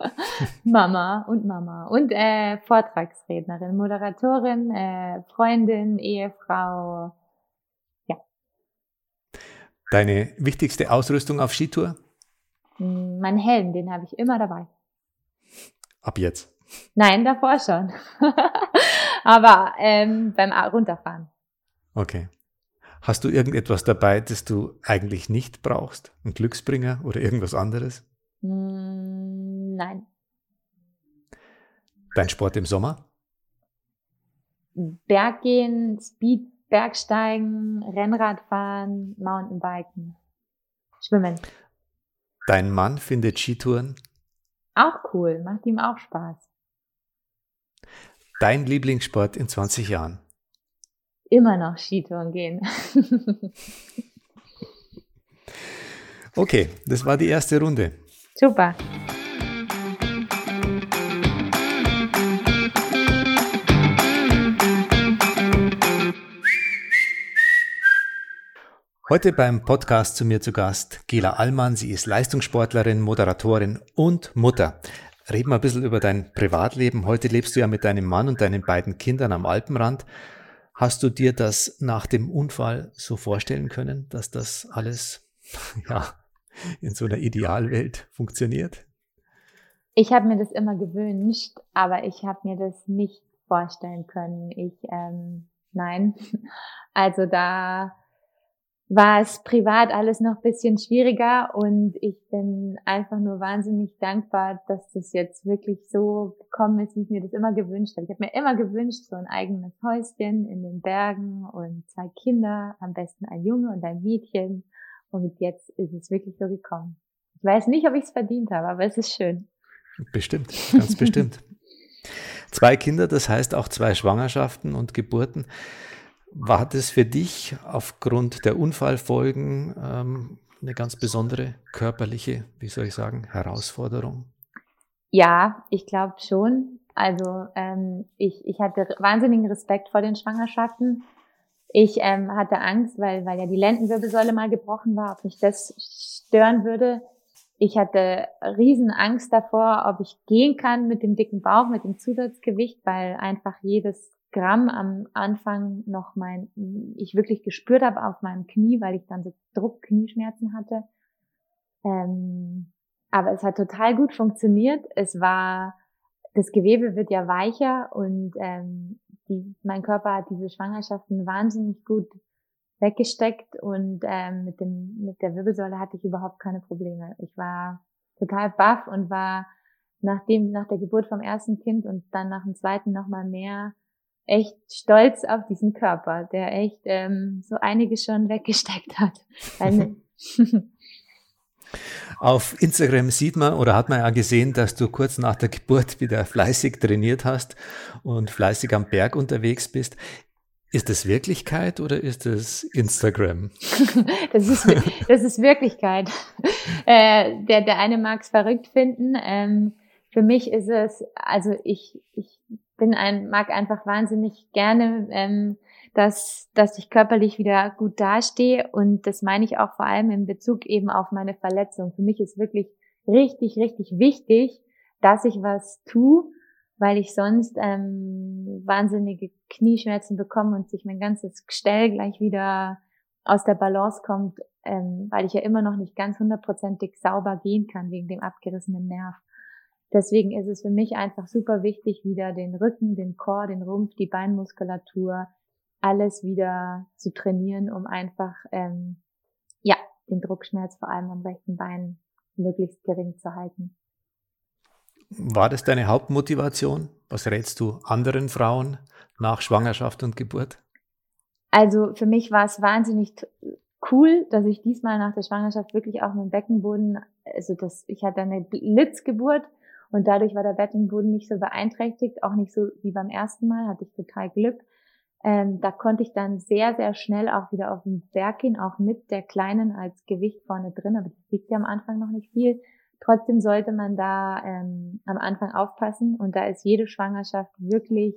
Mama und Mama und äh, Vortragsrednerin, Moderatorin, äh, Freundin, Ehefrau. Ja. Deine wichtigste Ausrüstung auf Skitour? Hm, mein Helm, den habe ich immer dabei. Ab jetzt? Nein, davor schon. Aber ähm, beim Runterfahren. Okay. Hast du irgendetwas dabei, das du eigentlich nicht brauchst? Ein Glücksbringer oder irgendwas anderes? Hm, nein. Dein Sport im Sommer? Berggehen, Speed, Bergsteigen, Rennradfahren, Mountainbiken, Schwimmen. Dein Mann findet Skitouren? Auch cool, macht ihm auch Spaß. Dein Lieblingssport in 20 Jahren? Immer noch Skitouren gehen. okay, das war die erste Runde. Super. Heute beim Podcast zu mir zu Gast Gela Allmann. Sie ist Leistungssportlerin, Moderatorin und Mutter. Reden wir ein bisschen über dein Privatleben. Heute lebst du ja mit deinem Mann und deinen beiden Kindern am Alpenrand. Hast du dir das nach dem Unfall so vorstellen können, dass das alles ja, in so einer Idealwelt funktioniert? Ich habe mir das immer gewünscht, aber ich habe mir das nicht vorstellen können. Ich, ähm, nein. Also da war es privat alles noch bisschen schwieriger und ich bin einfach nur wahnsinnig dankbar, dass das jetzt wirklich so gekommen ist, wie ich mir das immer gewünscht habe. Ich habe mir immer gewünscht, so ein eigenes Häuschen in den Bergen und zwei Kinder, am besten ein Junge und ein Mädchen und jetzt ist es wirklich so gekommen. Ich weiß nicht, ob ich es verdient habe, aber es ist schön. Bestimmt, ganz bestimmt. zwei Kinder, das heißt auch zwei Schwangerschaften und Geburten. War das für dich aufgrund der Unfallfolgen ähm, eine ganz besondere körperliche, wie soll ich sagen, Herausforderung? Ja, ich glaube schon. Also ähm, ich, ich hatte wahnsinnigen Respekt vor den Schwangerschaften. Ich ähm, hatte Angst, weil, weil ja die Lendenwirbelsäule mal gebrochen war, ob mich das stören würde. Ich hatte riesen Angst davor, ob ich gehen kann mit dem dicken Bauch, mit dem Zusatzgewicht, weil einfach jedes Gramm am Anfang noch mein, ich wirklich gespürt habe auf meinem Knie, weil ich dann so Druck-Knieschmerzen hatte. Ähm, aber es hat total gut funktioniert. Es war, das Gewebe wird ja weicher und ähm, die, mein Körper hat diese Schwangerschaften wahnsinnig gut weggesteckt und ähm, mit dem mit der Wirbelsäule hatte ich überhaupt keine Probleme. Ich war total baff und war nach dem nach der Geburt vom ersten Kind und dann nach dem zweiten noch mal mehr echt stolz auf diesen Körper, der echt ähm, so einiges schon weggesteckt hat. Auf Instagram sieht man oder hat man ja gesehen, dass du kurz nach der Geburt wieder fleißig trainiert hast und fleißig am Berg unterwegs bist. Ist das Wirklichkeit oder ist das Instagram? das, ist, das ist Wirklichkeit. Äh, der, der eine mag es verrückt finden. Ähm, für mich ist es, also ich, ich bin ein, mag einfach wahnsinnig gerne, ähm, dass, dass ich körperlich wieder gut dastehe. Und das meine ich auch vor allem in Bezug eben auf meine Verletzung. Für mich ist wirklich richtig, richtig wichtig, dass ich was tue, weil ich sonst ähm, wahnsinnige Knieschmerzen bekomme und sich mein ganzes Gestell gleich wieder aus der Balance kommt, ähm, weil ich ja immer noch nicht ganz hundertprozentig sauber gehen kann wegen dem abgerissenen Nerv. Deswegen ist es für mich einfach super wichtig, wieder den Rücken, den Chor, den Rumpf, die Beinmuskulatur, alles wieder zu trainieren, um einfach ähm, ja den Druckschmerz vor allem am rechten Bein möglichst gering zu halten. War das deine Hauptmotivation? Was rätst du anderen Frauen nach Schwangerschaft und Geburt? Also für mich war es wahnsinnig cool, dass ich diesmal nach der Schwangerschaft wirklich auch mit dem Beckenboden, also das, ich hatte eine Blitzgeburt und dadurch war der Beckenboden nicht so beeinträchtigt, auch nicht so wie beim ersten Mal, hatte ich total Glück. Ähm, da konnte ich dann sehr, sehr schnell auch wieder auf den Berg gehen, auch mit der Kleinen als Gewicht vorne drin, aber das wiegt ja am Anfang noch nicht viel. Trotzdem sollte man da ähm, am Anfang aufpassen und da ist jede Schwangerschaft wirklich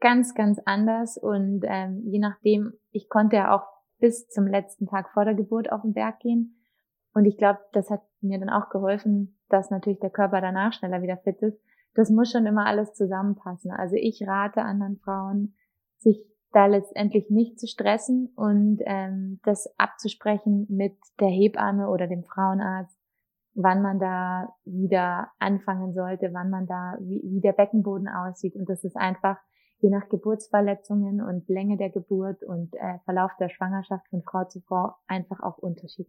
ganz, ganz anders und ähm, je nachdem, ich konnte ja auch bis zum letzten Tag vor der Geburt auf den Berg gehen und ich glaube, das hat mir dann auch geholfen, dass natürlich der Körper danach schneller wieder fit ist. Das muss schon immer alles zusammenpassen. Also ich rate anderen Frauen, sich da letztendlich nicht zu stressen und ähm, das abzusprechen mit der Hebamme oder dem Frauenarzt, wann man da wieder anfangen sollte, wann man da, wie, wie der Beckenboden aussieht. Und das ist einfach je nach Geburtsverletzungen und Länge der Geburt und äh, Verlauf der Schwangerschaft von Frau zu Frau einfach auch Unterschied.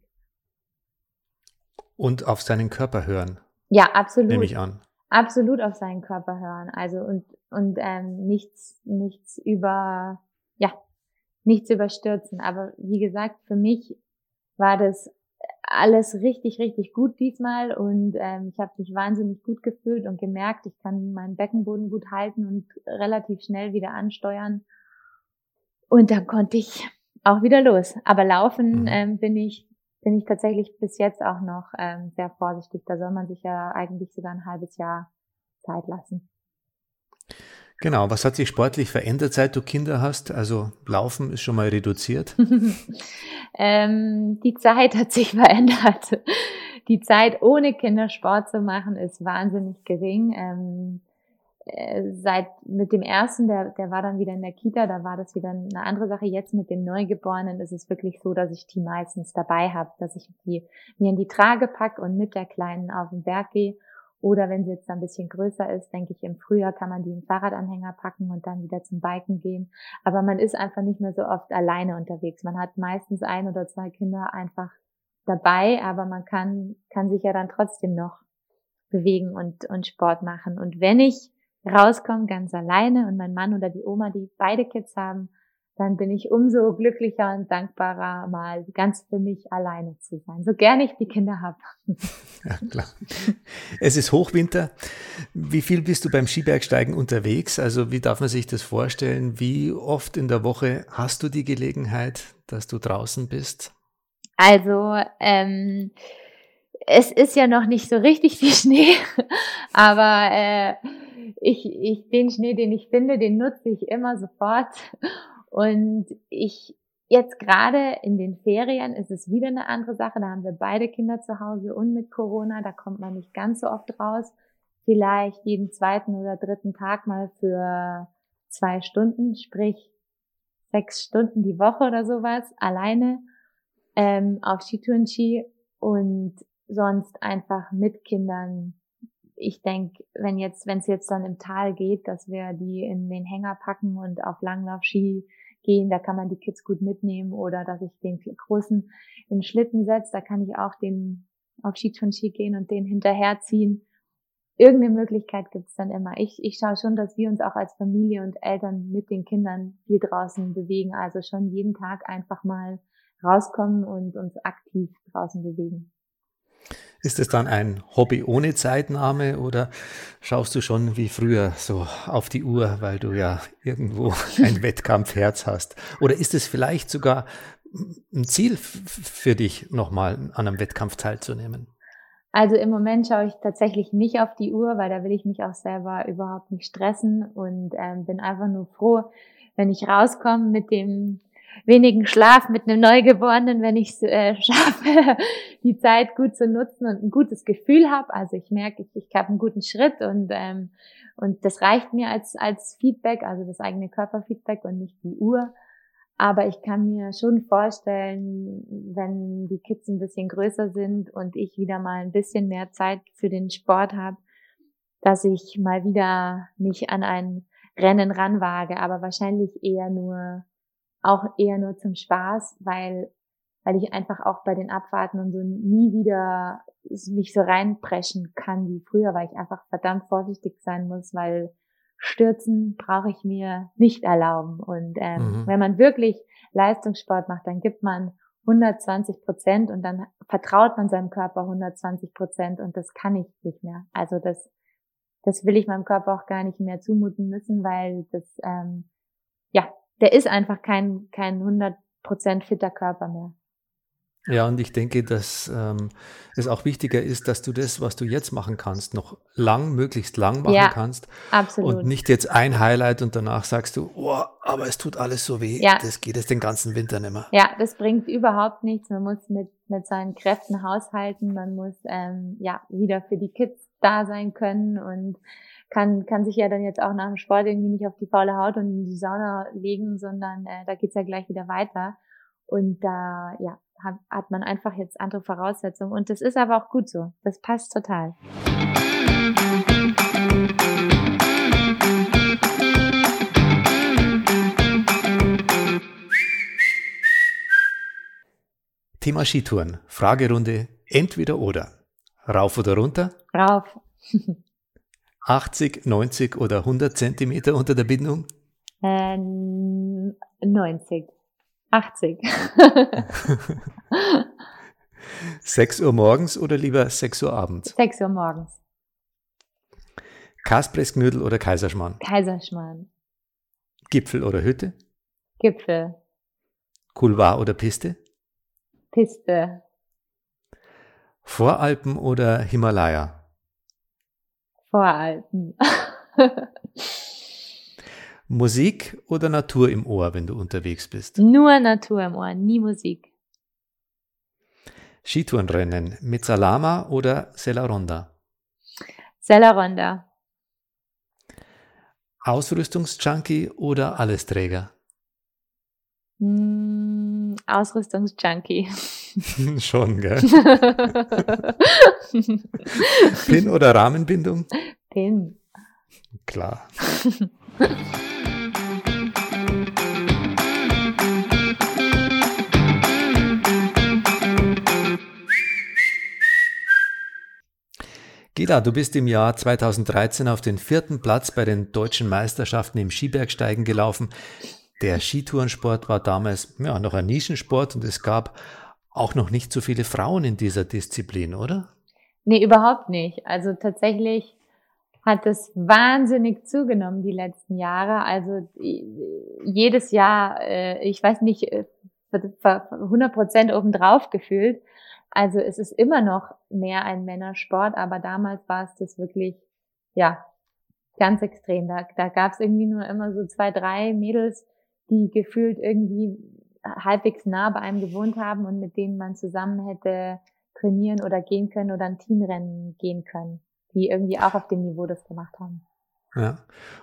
Und auf seinen Körper hören. Ja, absolut. Nehme ich an. Absolut auf seinen Körper hören. Also und und ähm, nichts nichts über ja nichts überstürzen. Aber wie gesagt, für mich war das alles richtig, richtig gut diesmal und ähm, ich habe mich wahnsinnig gut gefühlt und gemerkt, ich kann meinen Beckenboden gut halten und relativ schnell wieder ansteuern. Und dann konnte ich auch wieder los. Aber laufen mhm. ähm, bin ich bin ich tatsächlich bis jetzt auch noch ähm, sehr vorsichtig. Da soll man sich ja eigentlich sogar ein halbes Jahr Zeit lassen. Genau, was hat sich sportlich verändert, seit du Kinder hast? Also Laufen ist schon mal reduziert. ähm, die Zeit hat sich verändert. Die Zeit ohne Kinder Sport zu machen ist wahnsinnig gering. Ähm, äh, seit mit dem ersten, der, der war dann wieder in der Kita, da war das wieder eine andere Sache. Jetzt mit dem Neugeborenen ist es wirklich so, dass ich die meistens dabei habe, dass ich die mir in die Trage pack und mit der Kleinen auf den Berg gehe oder wenn sie jetzt ein bisschen größer ist, denke ich, im Frühjahr kann man die in Fahrradanhänger packen und dann wieder zum Biken gehen. Aber man ist einfach nicht mehr so oft alleine unterwegs. Man hat meistens ein oder zwei Kinder einfach dabei, aber man kann, kann sich ja dann trotzdem noch bewegen und, und Sport machen. Und wenn ich rauskomme ganz alleine und mein Mann oder die Oma, die beide Kids haben, dann bin ich umso glücklicher und dankbarer, mal ganz für mich alleine zu sein, so gern ich die Kinder habe. Ja, klar. Es ist Hochwinter. Wie viel bist du beim Skibergsteigen unterwegs? Also wie darf man sich das vorstellen? Wie oft in der Woche hast du die Gelegenheit, dass du draußen bist? Also ähm, es ist ja noch nicht so richtig viel Schnee, aber äh, ich, ich, den Schnee, den ich finde, den nutze ich immer sofort. Und ich jetzt gerade in den Ferien ist es wieder eine andere Sache. Da haben wir beide Kinder zu Hause und mit Corona, da kommt man nicht ganz so oft raus. Vielleicht jeden zweiten oder dritten Tag mal für zwei Stunden, sprich sechs Stunden die Woche oder sowas, alleine ähm, auf Skitouren-Ski und sonst einfach mit Kindern. Ich denke, wenn jetzt, wenn es jetzt dann im Tal geht, dass wir die in den Hänger packen und auf Langlauf-Ski gehen, da kann man die Kids gut mitnehmen oder dass ich den großen in Schlitten setze, da kann ich auch den auf Ski gehen und den hinterherziehen. Irgendeine Möglichkeit gibt's dann immer. Ich, ich schaue schon, dass wir uns auch als Familie und Eltern mit den Kindern viel draußen bewegen. Also schon jeden Tag einfach mal rauskommen und uns aktiv draußen bewegen. Ist es dann ein Hobby ohne Zeitnahme oder schaust du schon wie früher so auf die Uhr, weil du ja irgendwo ein Wettkampfherz hast? Oder ist es vielleicht sogar ein Ziel für dich, nochmal an einem Wettkampf teilzunehmen? Also im Moment schaue ich tatsächlich nicht auf die Uhr, weil da will ich mich auch selber überhaupt nicht stressen und ähm, bin einfach nur froh, wenn ich rauskomme mit dem wenigen Schlaf, mit einem Neugeborenen, wenn ich es äh, schaffe, die Zeit gut zu nutzen und ein gutes Gefühl habe. Also ich merke, ich, ich habe einen guten Schritt und ähm, und das reicht mir als als Feedback, also das eigene Körperfeedback und nicht die Uhr. Aber ich kann mir schon vorstellen, wenn die Kids ein bisschen größer sind und ich wieder mal ein bisschen mehr Zeit für den Sport habe, dass ich mal wieder mich an ein Rennen ranwage, aber wahrscheinlich eher nur, auch eher nur zum Spaß, weil, weil ich einfach auch bei den Abfahrten und so nie wieder mich so reinpreschen kann wie früher, weil ich einfach verdammt vorsichtig sein muss, weil Stürzen brauche ich mir nicht erlauben. Und ähm, mhm. wenn man wirklich Leistungssport macht, dann gibt man 120 Prozent und dann vertraut man seinem Körper 120 Prozent und das kann ich nicht mehr. Also das, das will ich meinem Körper auch gar nicht mehr zumuten müssen, weil das, ähm, ja, der ist einfach kein, kein 100 Prozent fitter Körper mehr. Ja, und ich denke, dass ähm, es auch wichtiger ist, dass du das, was du jetzt machen kannst, noch lang, möglichst lang machen ja, kannst. Absolut. Und nicht jetzt ein Highlight und danach sagst du, oh, aber es tut alles so weh. Ja. Das geht es den ganzen Winter nicht mehr. Ja, das bringt überhaupt nichts. Man muss mit, mit seinen Kräften haushalten. Man muss ähm, ja wieder für die Kids da sein können und kann, kann sich ja dann jetzt auch nach dem Sport irgendwie nicht auf die faule Haut und in die Sauna legen, sondern äh, da geht's ja gleich wieder weiter. Und da, ja, hat, hat man einfach jetzt andere Voraussetzungen. Und das ist aber auch gut so. Das passt total. Thema Skitouren. Fragerunde entweder oder. Rauf oder runter? Rauf. 80, 90 oder 100 Zentimeter unter der Bindung? Äh, 90. 80. 6 Uhr morgens oder lieber 6 Uhr abends? 6 Uhr morgens. Kaspressknödel oder Kaiserschmarrn? Kaiserschmarrn. Gipfel oder Hütte? Gipfel. Couloir oder Piste? Piste. Voralpen oder Himalaya? Voralpen. Musik oder Natur im Ohr, wenn du unterwegs bist? Nur Natur im Ohr, nie Musik. Skitourenrennen mit Salama oder Sella Sella Ausrüstungsjunkie oder Allesträger? Mm, Ausrüstungsjunkie. Schon, gell? Pin oder Rahmenbindung? Pin. Klar. Geda, du bist im Jahr 2013 auf den vierten Platz bei den deutschen Meisterschaften im Skibergsteigen gelaufen. Der Skitourensport war damals ja, noch ein Nischensport und es gab auch noch nicht so viele Frauen in dieser Disziplin, oder? Nee, überhaupt nicht. Also tatsächlich hat es wahnsinnig zugenommen die letzten Jahre. Also jedes Jahr, äh, ich weiß nicht, 100 äh, Prozent obendrauf gefühlt. Also es ist immer noch mehr ein Männersport, aber damals war es das wirklich, ja, ganz extrem. Da, da gab es irgendwie nur immer so zwei, drei Mädels, die gefühlt irgendwie halbwegs nah bei einem gewohnt haben und mit denen man zusammen hätte trainieren oder gehen können oder ein Teamrennen gehen können, die irgendwie auch auf dem Niveau das gemacht haben. Ja.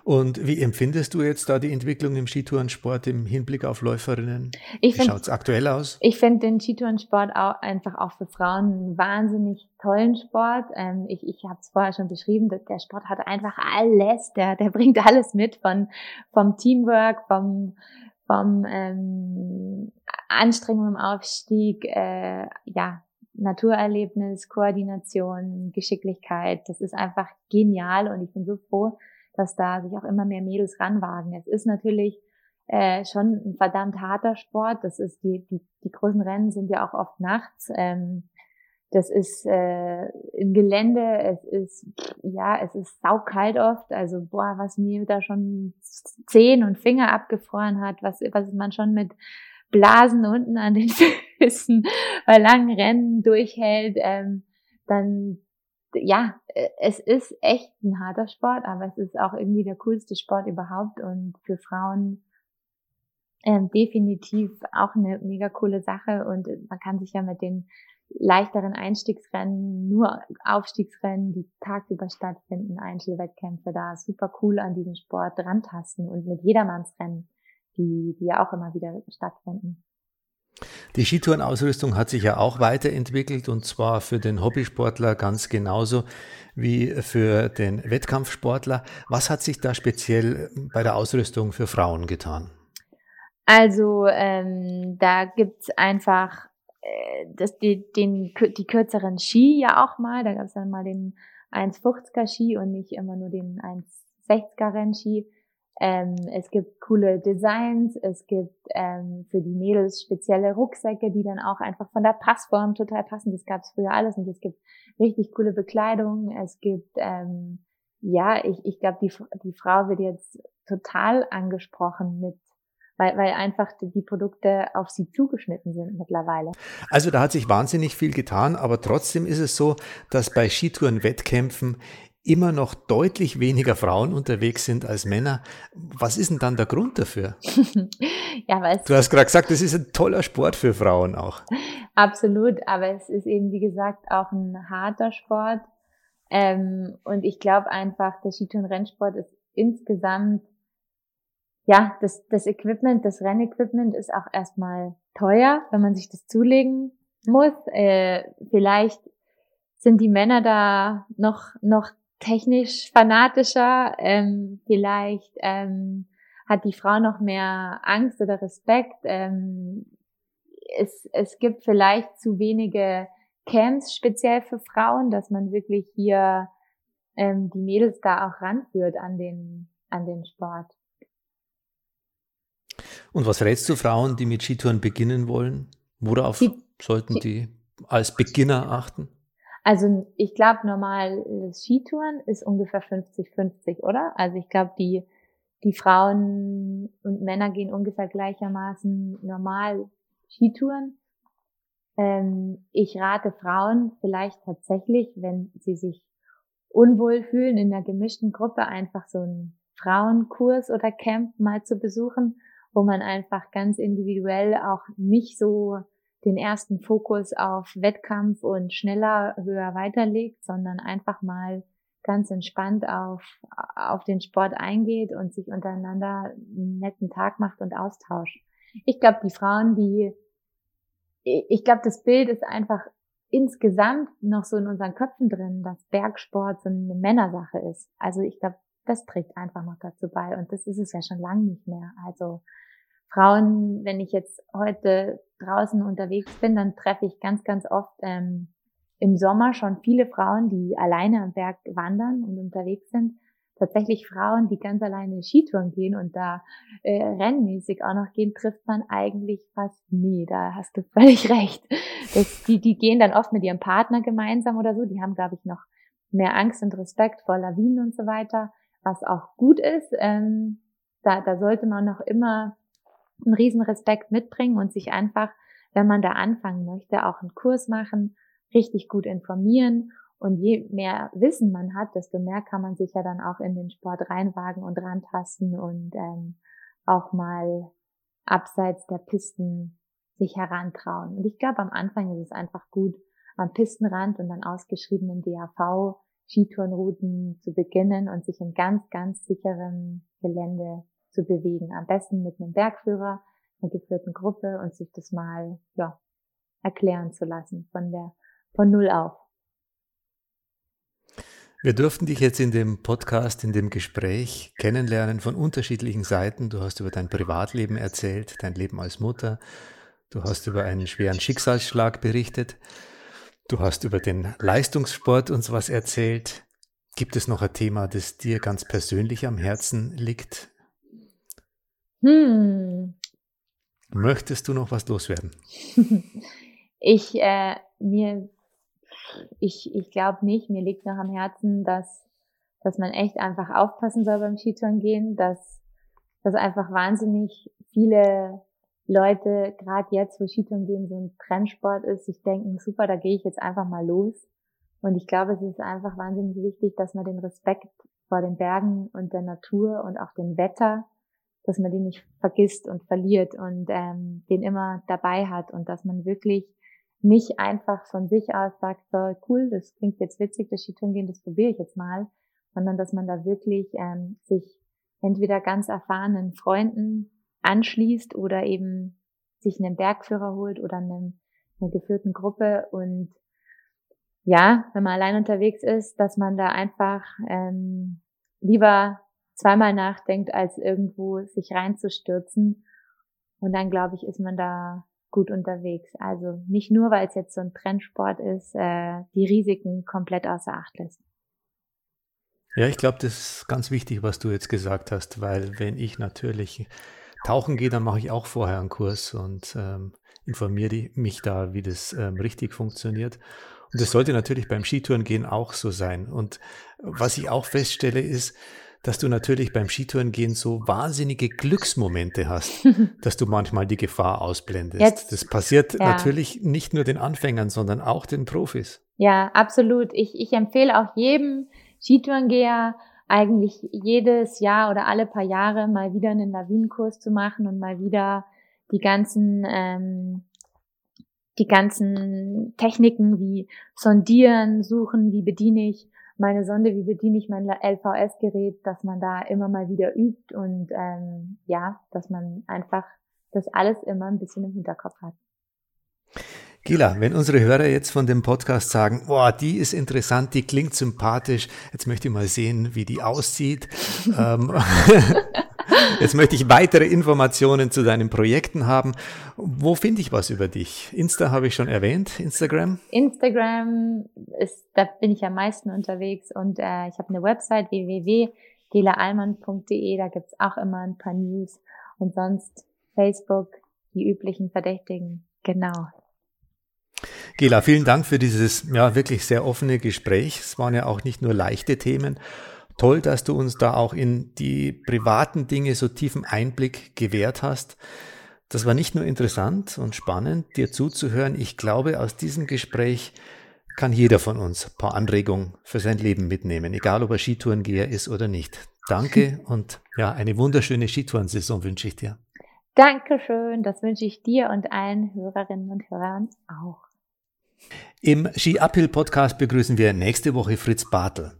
Und wie empfindest du jetzt da die Entwicklung im Skitourensport im Hinblick auf Läuferinnen? Ich wie schaut es aktuell aus? Ich finde den Skitourensport auch einfach auch für Frauen einen wahnsinnig tollen Sport. Ähm, ich ich habe es vorher schon beschrieben, der Sport hat einfach alles, der, der bringt alles mit von vom Teamwork, vom vom ähm, Anstrengung im Aufstieg, äh, ja, Naturerlebnis, Koordination, Geschicklichkeit. Das ist einfach genial und ich bin so froh, dass da sich auch immer mehr Mädels ranwagen. Es ist natürlich äh, schon ein verdammt harter Sport. Das ist die, die, die großen Rennen sind ja auch oft nachts. Ähm, das ist äh, im Gelände, es ist, ja, es ist saukalt oft. Also, boah, was mir da schon Zehen und Finger abgefroren hat, was, was man schon mit Blasen unten an den Füßen bei langen Rennen durchhält. Ähm, dann ja, es ist echt ein harter Sport, aber es ist auch irgendwie der coolste Sport überhaupt und für Frauen ähm, definitiv auch eine mega coole Sache und man kann sich ja mit den leichteren Einstiegsrennen, nur Aufstiegsrennen, die tagsüber stattfinden, Einzelwettkämpfe da super cool an diesen Sport rantasten und mit Jedermannsrennen, die, die ja auch immer wieder stattfinden. Die Skitourenausrüstung hat sich ja auch weiterentwickelt und zwar für den Hobbysportler ganz genauso wie für den Wettkampfsportler. Was hat sich da speziell bei der Ausrüstung für Frauen getan? Also ähm, da gibt's einfach äh, das, die, den, die kürzeren Ski ja auch mal. Da gab's dann mal den 1,50er Ski und nicht immer nur den 1,60er Rennski. Ähm, es gibt coole Designs, es gibt ähm, für die Mädels spezielle Rucksäcke, die dann auch einfach von der Passform total passen. Das gab es früher alles nicht. Es gibt richtig coole Bekleidung. Es gibt, ähm, ja, ich, ich glaube, die, die Frau wird jetzt total angesprochen mit weil, weil einfach die Produkte auf sie zugeschnitten sind mittlerweile. Also da hat sich wahnsinnig viel getan, aber trotzdem ist es so, dass bei Skitouren-Wettkämpfen immer noch deutlich weniger Frauen unterwegs sind als Männer. Was ist denn dann der Grund dafür? ja, weil du hast gerade gesagt, das ist ein toller Sport für Frauen auch. Absolut, aber es ist eben, wie gesagt, auch ein harter Sport. Ähm, und ich glaube einfach, der Skitouren-Rennsport ist insgesamt, ja, das, das Equipment, das Rennequipment ist auch erstmal teuer, wenn man sich das zulegen muss. Äh, vielleicht sind die Männer da noch, noch technisch fanatischer, ähm, vielleicht ähm, hat die Frau noch mehr Angst oder Respekt. Ähm, es, es gibt vielleicht zu wenige Camps speziell für Frauen, dass man wirklich hier ähm, die Mädels da auch ranführt an den, an den Sport. Und was rätst du Frauen, die mit Skitouren beginnen wollen? Worauf die, sollten die als Beginner achten? Also ich glaube, normal Skitouren ist ungefähr 50-50, oder? Also ich glaube, die, die Frauen und Männer gehen ungefähr gleichermaßen normal Skitouren. Ähm, ich rate Frauen vielleicht tatsächlich, wenn sie sich unwohl fühlen, in einer gemischten Gruppe einfach so einen Frauenkurs oder Camp mal zu besuchen, wo man einfach ganz individuell auch nicht so den ersten Fokus auf Wettkampf und schneller, höher weiterlegt, sondern einfach mal ganz entspannt auf, auf den Sport eingeht und sich untereinander einen netten Tag macht und austauscht. Ich glaube, die Frauen, die, ich glaube, das Bild ist einfach insgesamt noch so in unseren Köpfen drin, dass Bergsport so eine Männersache ist. Also ich glaube, das trägt einfach noch dazu bei und das ist es ja schon lange nicht mehr. Also Frauen, wenn ich jetzt heute draußen unterwegs bin, dann treffe ich ganz, ganz oft ähm, im Sommer schon viele Frauen, die alleine am Berg wandern und unterwegs sind. Tatsächlich Frauen, die ganz alleine Skitouren gehen und da äh, rennmäßig auch noch gehen, trifft man eigentlich fast nie. Da hast du völlig recht. Das, die, die gehen dann oft mit ihrem Partner gemeinsam oder so. Die haben, glaube ich, noch mehr Angst und Respekt vor Lawinen und so weiter, was auch gut ist. Ähm, da, da sollte man noch immer einen riesen Respekt mitbringen und sich einfach, wenn man da anfangen möchte, auch einen Kurs machen, richtig gut informieren und je mehr Wissen man hat, desto mehr kann man sich ja dann auch in den Sport reinwagen und rantasten und ähm, auch mal abseits der Pisten sich herantrauen. Und ich glaube, am Anfang ist es einfach gut, am Pistenrand und dann ausgeschriebenen DAV Skitourenrouten zu beginnen und sich in ganz, ganz sicherem Gelände zu bewegen. Am besten mit einem Bergführer, einer geführten Gruppe und sich das mal, ja, erklären zu lassen von der, von Null auf. Wir durften dich jetzt in dem Podcast, in dem Gespräch kennenlernen von unterschiedlichen Seiten. Du hast über dein Privatleben erzählt, dein Leben als Mutter. Du hast über einen schweren Schicksalsschlag berichtet. Du hast über den Leistungssport uns was erzählt. Gibt es noch ein Thema, das dir ganz persönlich am Herzen liegt, hm. Möchtest du noch was loswerden? ich, äh, mir, ich, ich glaube nicht. Mir liegt noch am Herzen, dass, dass man echt einfach aufpassen soll beim Skitouren gehen, dass, dass einfach wahnsinnig viele Leute, gerade jetzt, wo Skitouren gehen so ein Trendsport ist, sich denken, super, da gehe ich jetzt einfach mal los Und ich glaube, es ist einfach wahnsinnig wichtig, dass man den Respekt vor den Bergen und der Natur und auch dem Wetter, dass man den nicht vergisst und verliert und ähm, den immer dabei hat und dass man wirklich nicht einfach von sich aus sagt, so cool, das klingt jetzt witzig, das Skitouren gehen, das probiere ich jetzt mal, sondern dass man da wirklich ähm, sich entweder ganz erfahrenen Freunden anschließt oder eben sich einen Bergführer holt oder einen, eine geführten Gruppe und ja, wenn man allein unterwegs ist, dass man da einfach ähm, lieber zweimal nachdenkt, als irgendwo sich reinzustürzen. Und dann, glaube ich, ist man da gut unterwegs. Also nicht nur, weil es jetzt so ein Trendsport ist, äh, die Risiken komplett außer Acht lässt. Ja, ich glaube, das ist ganz wichtig, was du jetzt gesagt hast, weil wenn ich natürlich tauchen gehe, dann mache ich auch vorher einen Kurs und ähm, informiere mich da, wie das ähm, richtig funktioniert. Und das sollte natürlich beim Skitourengehen auch so sein. Und was ich auch feststelle, ist, dass du natürlich beim Skitourengehen so wahnsinnige Glücksmomente hast, dass du manchmal die Gefahr ausblendest. Jetzt, das passiert ja. natürlich nicht nur den Anfängern, sondern auch den Profis. Ja, absolut. Ich, ich empfehle auch jedem Skitourengeher eigentlich jedes Jahr oder alle paar Jahre mal wieder einen Lawinenkurs zu machen und mal wieder die ganzen ähm, die ganzen Techniken wie sondieren, suchen, wie bediene ich meine Sonde, wie bediene ich mein LVS-Gerät, dass man da immer mal wieder übt und ähm, ja, dass man einfach das alles immer ein bisschen im Hinterkopf hat. Gila, wenn unsere Hörer jetzt von dem Podcast sagen, boah, die ist interessant, die klingt sympathisch, jetzt möchte ich mal sehen, wie die aussieht. ähm, Jetzt möchte ich weitere Informationen zu deinen Projekten haben. Wo finde ich was über dich? Insta habe ich schon erwähnt, Instagram? Instagram ist, da bin ich am meisten unterwegs und äh, ich habe eine Website www.gelaalmann.de, da gibt's auch immer ein paar News und sonst Facebook, die üblichen Verdächtigen. Genau. Gela, vielen Dank für dieses ja wirklich sehr offene Gespräch. Es waren ja auch nicht nur leichte Themen. Toll, dass du uns da auch in die privaten Dinge so tiefen Einblick gewährt hast. Das war nicht nur interessant und spannend, dir zuzuhören. Ich glaube, aus diesem Gespräch kann jeder von uns ein paar Anregungen für sein Leben mitnehmen, egal ob er Skitourengeher ist oder nicht. Danke und ja, eine wunderschöne Skitourensaison wünsche ich dir. Dankeschön, das wünsche ich dir und allen Hörerinnen und Hörern auch. Im Ski Uphill Podcast begrüßen wir nächste Woche Fritz Bartel.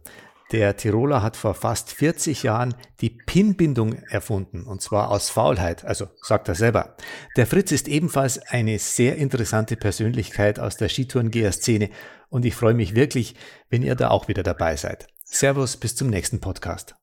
Der Tiroler hat vor fast 40 Jahren die Pinbindung erfunden, und zwar aus Faulheit, also sagt er selber. Der Fritz ist ebenfalls eine sehr interessante Persönlichkeit aus der Skitourengeher-Szene und ich freue mich wirklich, wenn ihr da auch wieder dabei seid. Servus, bis zum nächsten Podcast.